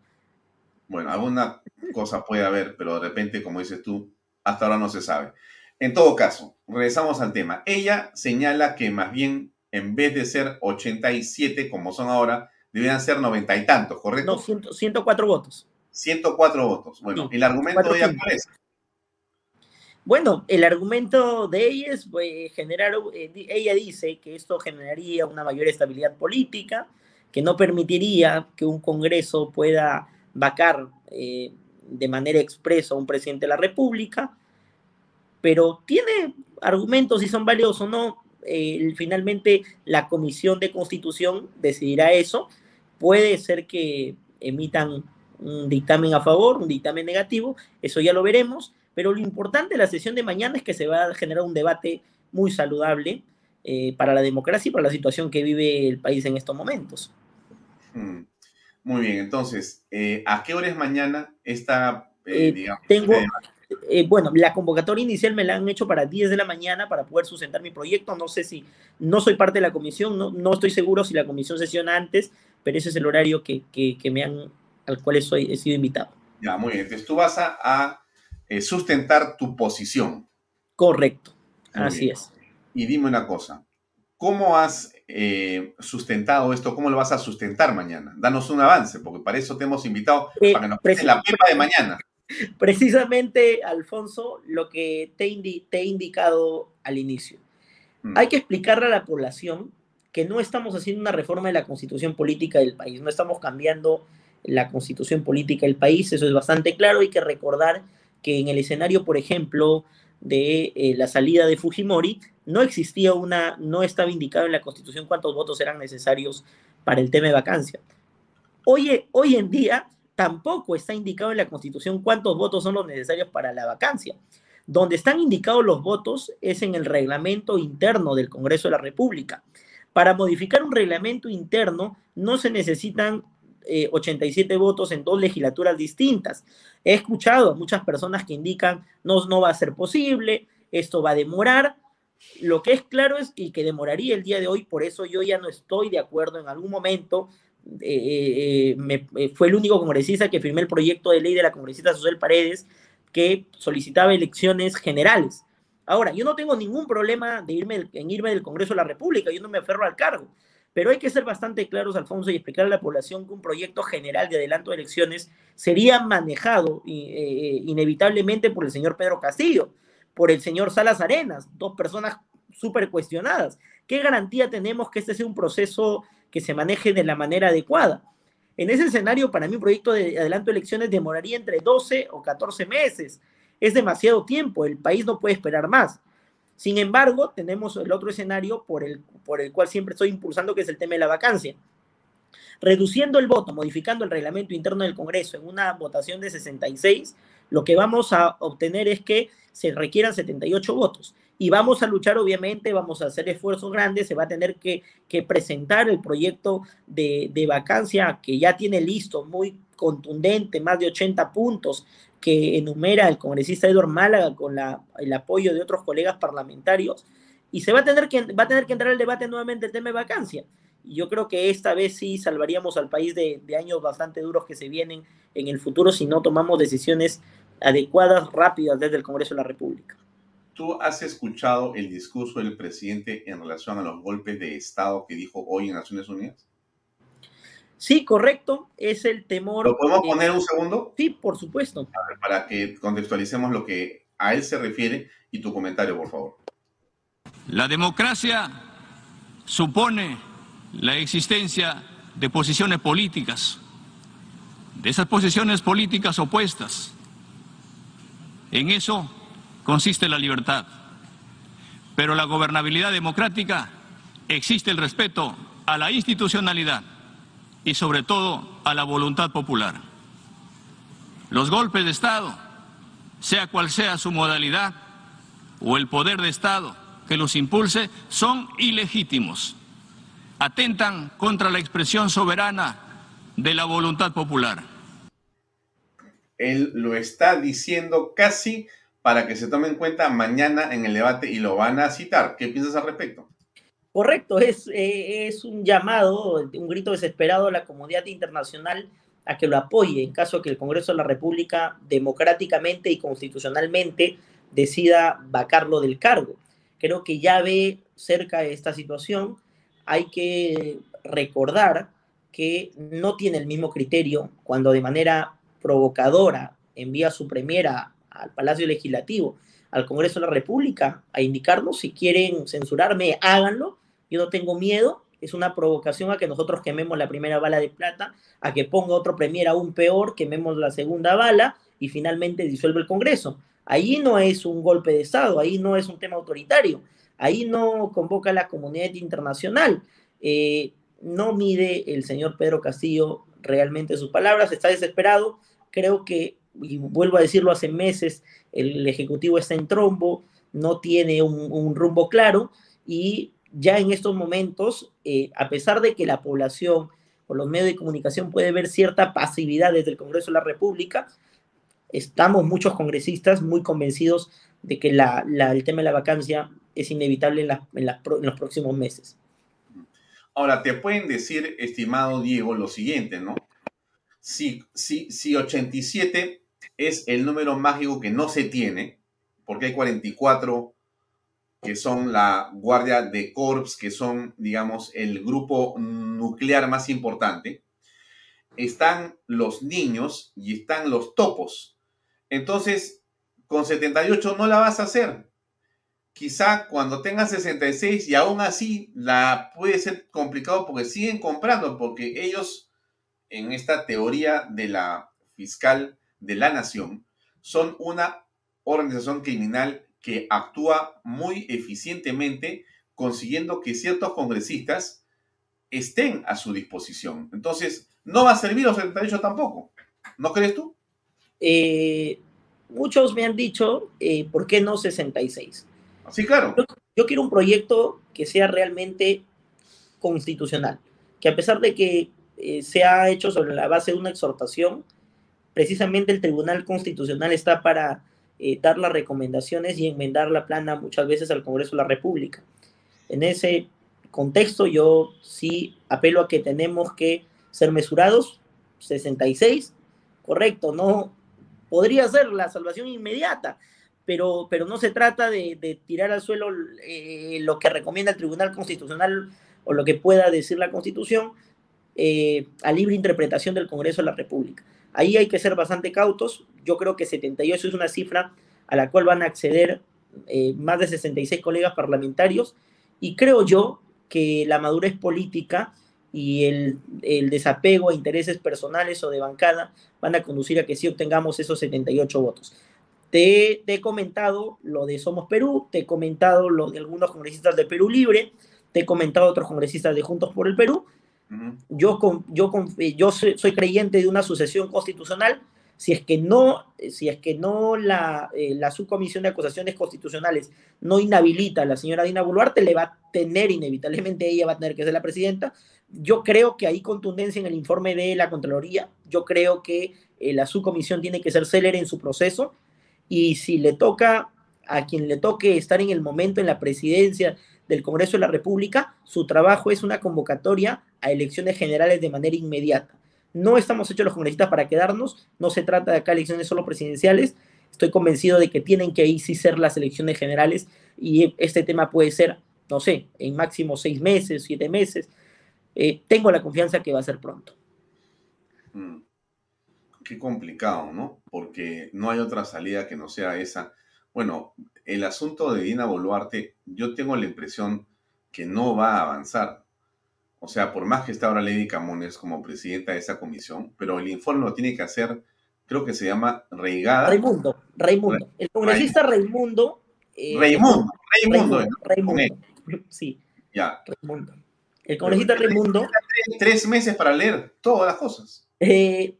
Bueno, alguna cosa puede haber, pero de repente, como dices tú, hasta ahora no se sabe. En todo caso, regresamos al tema. Ella señala que más bien, en vez de ser 87 como son ahora, deberían ser noventa y tantos, ¿correcto? No, 104 votos. 104 votos. Bueno, ¿el argumento de ella cuál es? Bueno, el argumento de ella es pues, generar, eh, ella dice que esto generaría una mayor estabilidad política, que no permitiría que un Congreso pueda vacar eh, de manera expresa a un presidente de la República, pero tiene argumentos si son válidos o no. Eh, finalmente la Comisión de Constitución decidirá eso. Puede ser que emitan un dictamen a favor, un dictamen negativo, eso ya lo veremos, pero lo importante de la sesión de mañana es que se va a generar un debate muy saludable eh, para la democracia y para la situación que vive el país en estos momentos. Hmm. Muy bien, entonces, eh, ¿a qué hora es mañana esta, digamos, tengo, eh, bueno, la convocatoria inicial me la han hecho para 10 de la mañana para poder sustentar mi proyecto. No sé si, no soy parte de la comisión, no, no estoy seguro si la comisión sesiona antes, pero ese es el horario que, que, me han, al cual soy, he sido invitado. Ya, muy bien. Entonces tú vas a, eh, sustentar tu posición. Correcto, así es. Y dime una cosa, ¿cómo has eh, sustentado esto? ¿Cómo lo vas a sustentar mañana? Danos un avance, porque para eso te hemos invitado, para que nos la pepa de mañana. Precisamente, Alfonso, lo que te, he indicado al inicio. Mm. Hay que explicarle a la población que no estamos haciendo una reforma de la constitución política del país, no estamos cambiando la constitución política del país, eso es bastante claro, hay que recordar que en el escenario, por ejemplo, de eh, la salida de Fujimori, no existía una, no estaba indicado en la constitución cuántos votos eran necesarios para el tema de vacancia. Hoy, hoy en día tampoco está indicado en la Constitución cuántos votos son los necesarios para la vacancia. Donde están indicados los votos es en el reglamento interno del Congreso de la República. Para modificar un reglamento interno no se necesitan 87 eh, votos en dos legislaturas distintas. He escuchado a muchas personas que indican no, no va a ser posible, esto va a demorar. Lo que es claro es y que demoraría el día de hoy, por eso yo ya no estoy de acuerdo en algún momento eh, me, eh, fue el único congresista que firmé el proyecto de ley de la congresista Social Paredes que solicitaba elecciones generales. Ahora, yo no tengo ningún problema de irme, en irme del Congreso de la República, yo no me aferro al cargo, pero hay que ser bastante claros, Alfonso, y explicarle a la población que un proyecto general de adelanto de elecciones sería manejado eh, inevitablemente por el señor Pedro Castillo, por el señor Salas Arenas, dos personas súper cuestionadas. ¿Qué garantía tenemos que este sea un proceso que se maneje de la manera adecuada. En ese escenario, para mí, un proyecto de adelanto de elecciones demoraría entre 12 o 14 meses. Es demasiado tiempo, el país no puede esperar más. Sin embargo, tenemos el otro escenario por el, por el cual siempre estoy impulsando, que es el tema de la vacancia. Reduciendo el voto, modificando el reglamento interno del Congreso en una votación de 66, lo que vamos a obtener es que se requieran 78 votos y vamos a luchar, obviamente, vamos a hacer esfuerzos grandes, se va a tener que, presentar el proyecto de, vacancia que ya tiene listo, muy contundente, más de 80 puntos, que enumera el congresista Edward Málaga con la, el apoyo de otros colegas parlamentarios, y se va a tener que, va a tener que entrar el debate nuevamente el tema de vacancia. Yo creo que esta vez sí salvaríamos al país de años bastante duros que se vienen en el futuro si no tomamos decisiones adecuadas, rápidas desde el Congreso de la República. ¿Tú has escuchado el discurso del presidente en relación a los golpes de Estado que dijo hoy en Naciones Unidas? Sí, correcto. Es el temor. ¿Lo podemos poner un segundo? Sí, por supuesto. para que contextualicemos lo que a él se refiere y tu comentario, por favor. La democracia supone la existencia de posiciones políticas, de esas posiciones políticas opuestas. En eso consiste la libertad. Pero la gobernabilidad democrática existe el respeto a la institucionalidad y sobre todo a la voluntad popular. Los golpes de Estado, sea cual sea su modalidad, o el poder de Estado que los impulse, son ilegítimos. Atentan contra la expresión soberana de la voluntad popular. Él lo está diciendo casi para que se tome en cuenta mañana en el debate y lo van a citar. ¿Qué piensas al respecto? Correcto, es, eh, es un llamado, un grito desesperado a la comunidad internacional a que lo apoye en caso que el Congreso de la República democráticamente y constitucionalmente decida vacarlo del cargo. Creo que ya ve cerca de esta situación, hay que recordar que no tiene el mismo criterio cuando de manera provocadora envía su premiera al Palacio Legislativo, al Congreso de la República, a indicarnos si quieren censurarme, háganlo. Yo no tengo miedo, es una provocación a que nosotros quememos la primera bala de plata, a que ponga otro premier aún peor, quememos la segunda bala y finalmente disuelve el Congreso. Ahí no es un golpe de Estado, ahí no es un tema autoritario, ahí no convoca a la comunidad internacional. Eh, no mide el señor Pedro Castillo realmente sus palabras, está desesperado. Creo que, y vuelvo a decirlo hace meses, el Ejecutivo está en trombo, no tiene un, rumbo claro y ya en estos momentos, eh, a pesar de que la población o los medios de comunicación puede ver cierta pasividad desde el Congreso de la República, estamos muchos congresistas muy convencidos de que la, el tema de la vacancia es inevitable en, en los próximos meses. Ahora, te pueden decir, estimado Diego, lo siguiente, ¿no? Si, si, si 87 es el número mágico que no se tiene, porque hay 44 que son la Guardia de Corps, que son, digamos, el grupo nuclear más importante, están los niños y están los topos. Entonces, con 78 no la vas a hacer quizá cuando tenga 66 y aún así la puede ser complicado porque siguen comprando, porque ellos en esta teoría de la fiscal de la nación son una organización criminal que actúa muy eficientemente consiguiendo que ciertos congresistas estén a su disposición. Entonces, no va a servir los 78 tampoco. ¿No crees tú? Eh, muchos me han dicho, eh, ¿por qué no 66? Sí, claro. Yo, quiero un proyecto que sea realmente constitucional, que a pesar de que eh, se ha hecho sobre la base de una exhortación, precisamente el Tribunal Constitucional está para eh, dar las recomendaciones y enmendar la plana muchas veces al Congreso de la República. En ese contexto yo sí apelo a que tenemos que ser mesurados, 66, correcto, no podría ser la salvación inmediata, pero, pero no se trata de, tirar al suelo eh, lo que recomienda el Tribunal Constitucional o lo que pueda decir la Constitución eh, a libre interpretación del Congreso de la República. Ahí hay que ser bastante cautos. Yo creo que 78 es una cifra a la cual van a acceder eh, más de 66 colegas parlamentarios y creo yo que la madurez política y el, desapego a intereses personales o de bancada van a conducir a que sí obtengamos esos 78 votos. Te, he comentado lo de Somos Perú, te he comentado lo de algunos congresistas de Perú Libre, te he comentado otros congresistas de Juntos por el Perú. Yo, yo, eh, yo soy, creyente de una sucesión constitucional. Si es que no, si es que no la, eh, la subcomisión de acusaciones constitucionales no inhabilita a la señora Dina Boluarte, le va a tener inevitablemente, ella va a tener que ser la presidenta. Yo creo que hay contundencia en el informe de la Contraloría. Yo creo que eh, la subcomisión tiene que ser célere en su proceso y si le toca a quien le toque estar en el momento en la presidencia del Congreso de la República, su trabajo es una convocatoria a elecciones generales de manera inmediata. No estamos hechos los congresistas para quedarnos, no se trata de acá elecciones solo presidenciales, estoy convencido de que tienen que ahí sí ser las elecciones generales y este tema puede ser, no sé, en máximo seis meses, siete meses. Eh, tengo la confianza que va a ser pronto. Mm qué complicado, ¿no? Porque no hay otra salida que no sea esa. Bueno, el asunto de Dina Boluarte, yo tengo la impresión que no va a avanzar. O sea, por más que está ahora Lady Camones como presidenta de esa comisión, pero el informe lo tiene que hacer, creo que se llama Reigada. Raimundo, Raimundo. El congresista Raimundo. Eh, Raimundo, Raimundo. Raimundo, Sí. Ya. Raimundo. El congresista Raimundo. Tres, tres meses para leer todas las cosas. Eh,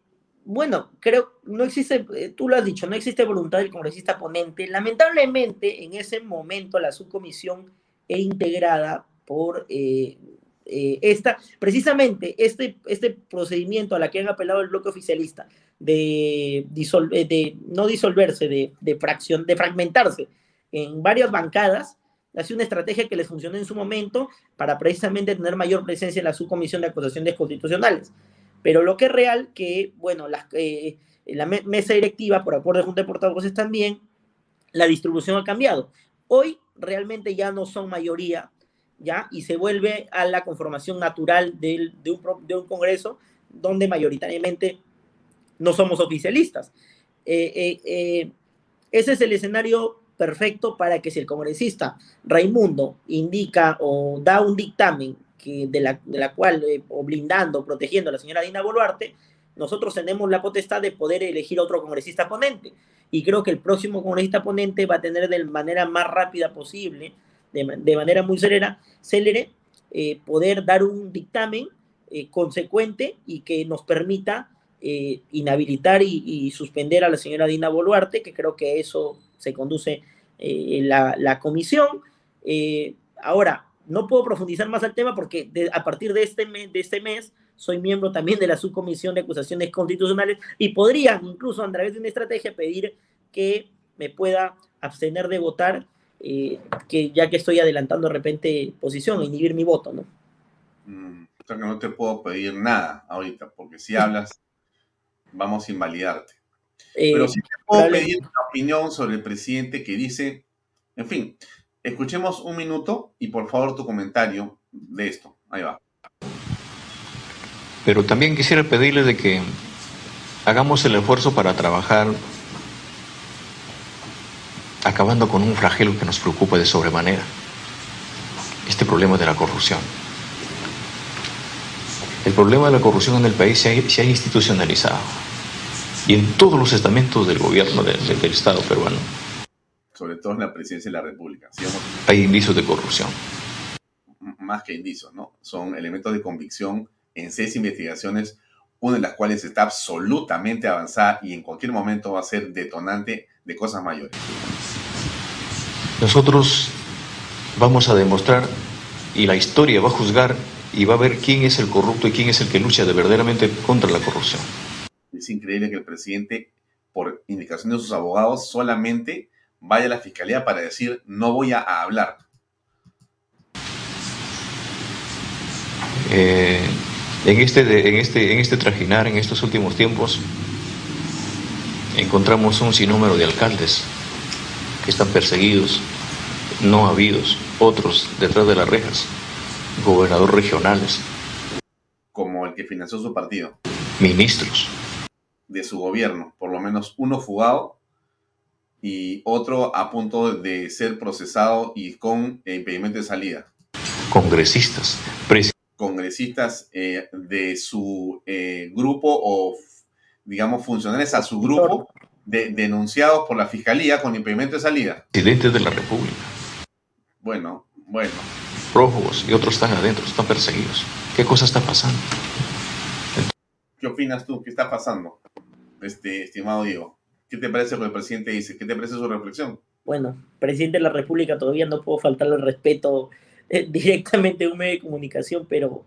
bueno, creo, no existe, eh, tú lo has dicho, no existe voluntad del congresista ponente. Lamentablemente, en ese momento la subcomisión es integrada por eh, eh, esta, precisamente este, este procedimiento a la que han apelado el bloque oficialista de, de no disolverse, de, de, fracción, de fragmentarse en varias bancadas, ha sido una estrategia que les funcionó en su momento para precisamente tener mayor presencia en la subcomisión de acusaciones constitucionales. Pero lo que es real, que, bueno, las, eh, la mesa directiva, por acuerdo de Junta de Portavoces también, la distribución ha cambiado. Hoy realmente ya no son mayoría, ¿ya? Y se vuelve a la conformación natural de, un, de un Congreso donde mayoritariamente no somos oficialistas. Eh, eh, eh, ese es el escenario perfecto para que si el congresista Raimundo indica o da un dictamen de, la, de la cual, o blindando, protegiendo a la señora Dina Boluarte, nosotros tenemos la potestad de poder elegir otro congresista ponente. Y creo que el próximo congresista ponente va a tener de manera más rápida posible, de, manera muy célere, poder dar un dictamen consecuente y que nos permita eh, inhabilitar y, suspender a la señora Dina Boluarte, que creo que eso se conduce eh, la, la, comisión. Eh, ahora, no puedo profundizar más al tema porque a partir de este, mes, de este mes soy miembro también de la subcomisión de acusaciones constitucionales y podría incluso a través de una estrategia pedir que me pueda abstener de votar, que ya que estoy adelantando de repente posición, inhibir mi voto, ¿no? Mm, o sea que no te puedo pedir nada ahorita, porque si hablas vamos a invalidarte. Eh, Pero sí te puedo pedir una opinión sobre el presidente que dice, en fin, escuchemos un minuto y por favor tu comentario de esto. Ahí va. Pero también quisiera pedirle de que hagamos el esfuerzo para trabajar acabando con un flagelo que nos preocupa de sobremanera, este problema de la corrupción. El problema de la corrupción en el país se ha, institucionalizado y en todos los estamentos del gobierno del Estado peruano. Sobre todo en la presidencia de la República. Hay indicios de corrupción. Más que indicios, ¿no? Son elementos de convicción en seis investigaciones, una de las cuales está absolutamente avanzada y en cualquier momento va a ser detonante de cosas mayores. Nosotros vamos a demostrar y la historia va a juzgar y va a ver quién es el corrupto y quién es el que lucha de verdaderamente contra la corrupción. Es increíble que el presidente, por indicación de sus abogados, solamente vaya a la fiscalía para decir no voy a hablar. Eh, en, este, en, este, en este trajinar, en estos últimos tiempos, encontramos un sinnúmero de alcaldes están perseguidos, no habidos, otros detrás de las rejas gobernadores regionales. Como el que financió su partido. Ministros. De su gobierno, por lo menos uno fugado y otro a punto de ser procesado y con impedimento de salida. Congresistas. Congresistas eh, de su eh, grupo o, digamos, funcionarios a su grupo de, denunciados por la fiscalía con impedimento de salida. Presidente de la República. Bueno, bueno prófugos y otros están adentro, están perseguidos. ¿Qué cosa está pasando? ¿Qué opinas tú? ¿Qué está pasando, este, estimado Diego? ¿Qué te parece lo que el presidente dice? ¿Qué te parece su reflexión? Bueno, presidente de la República, todavía no puedo faltarle el respeto eh, directamente a un medio de comunicación, pero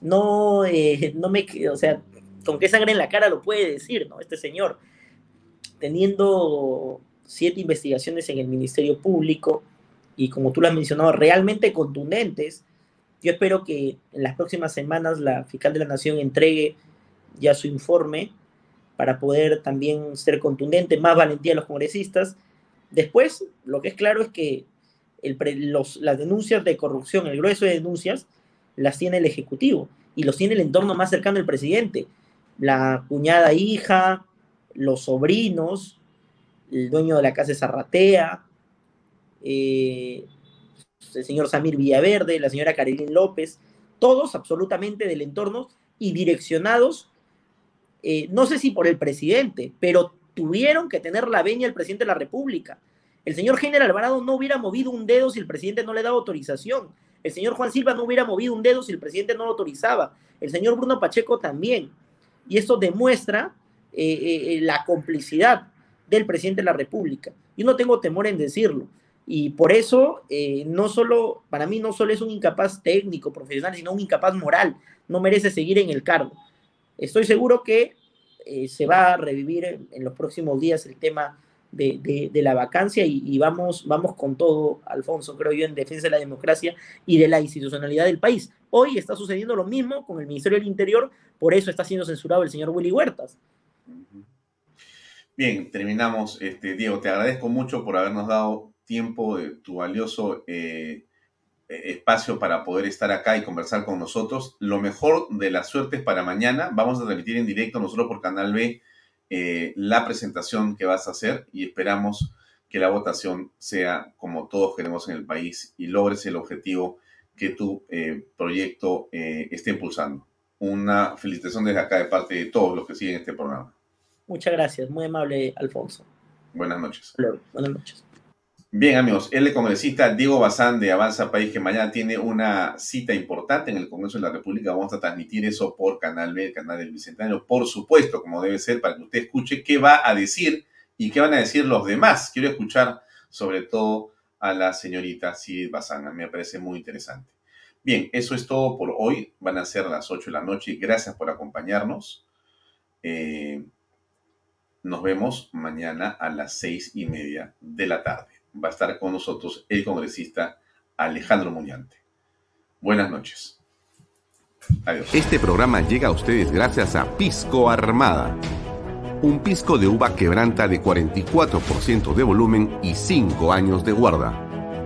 no, eh, no me, o sea, con qué sangre en la cara lo puede decir, ¿no? Este señor, teniendo siete investigaciones en el Ministerio Público, y como tú lo has mencionado, realmente contundentes. Yo espero que en las próximas semanas la fiscal de la Nación entregue ya su informe para poder también ser contundente, más valentía a los congresistas. Después, lo que es claro es que las denuncias de corrupción, el grueso de denuncias, las tiene el Ejecutivo y los tiene el entorno más cercano del presidente. La cuñada hija, los sobrinos, el dueño de la casa de Zarratea, eh, el señor Samir Villaverde, la señora Carilín López, todos absolutamente del entorno y direccionados, eh, no sé si por el presidente, pero tuvieron que tener la veña el presidente de la República. El señor General Alvarado no hubiera movido un dedo si el presidente no le daba autorización. El señor Juan Silva no hubiera movido un dedo si el presidente no lo autorizaba. El señor Bruno Pacheco también. Y esto demuestra eh, la complicidad del presidente de la República. Yo no tengo temor en decirlo Y por eso, eh, no solo, para mí no solo es un incapaz técnico, profesional, sino un incapaz moral. No merece seguir en el cargo. Estoy seguro que eh, se va a revivir en, los próximos días el tema de, la vacancia y, vamos, vamos con todo, Alfonso, creo yo, en defensa de la democracia y de la institucionalidad del país. Hoy está sucediendo lo mismo con el Ministerio del Interior, por eso está siendo censurado el señor Willy Huertas. Bien, terminamos. Este, Diego, te agradezco mucho por habernos dado tiempo de tu valioso eh, e-, espacio para poder estar acá y conversar con nosotros. Lo mejor de las suertes para mañana. Vamos a transmitir en directo nosotros por Canal B eh, la presentación que vas a hacer y esperamos que la votación sea como todos queremos en el país y logres el objetivo que tu eh, proyecto esté impulsando. Una felicitación desde acá de parte de todos los que siguen este programa. Muchas gracias, muy amable Alfonso. Buenas noches. Buenas noches. Bien, amigos, el congresista Diego Bazán de Avanza País, que mañana tiene una cita importante en el Congreso de la República. Vamos a transmitir eso por Canal B, el canal del Bicentenario, por supuesto, como debe ser, para que usted escuche qué va a decir y qué van a decir los demás. Quiero escuchar sobre todo a la señorita Sid Bazán, me parece muy interesante. Bien, eso es todo por hoy. Van a ser las 8 de la noche. Gracias por acompañarnos. Eh, nos vemos mañana a las seis y media de la tarde va a estar con nosotros el congresista Alejandro Muñante. Buenas noches. Adiós. Este programa llega a ustedes gracias a Pisco Armada. Un pisco de uva quebranta de 44% de volumen y 5 años de guarda.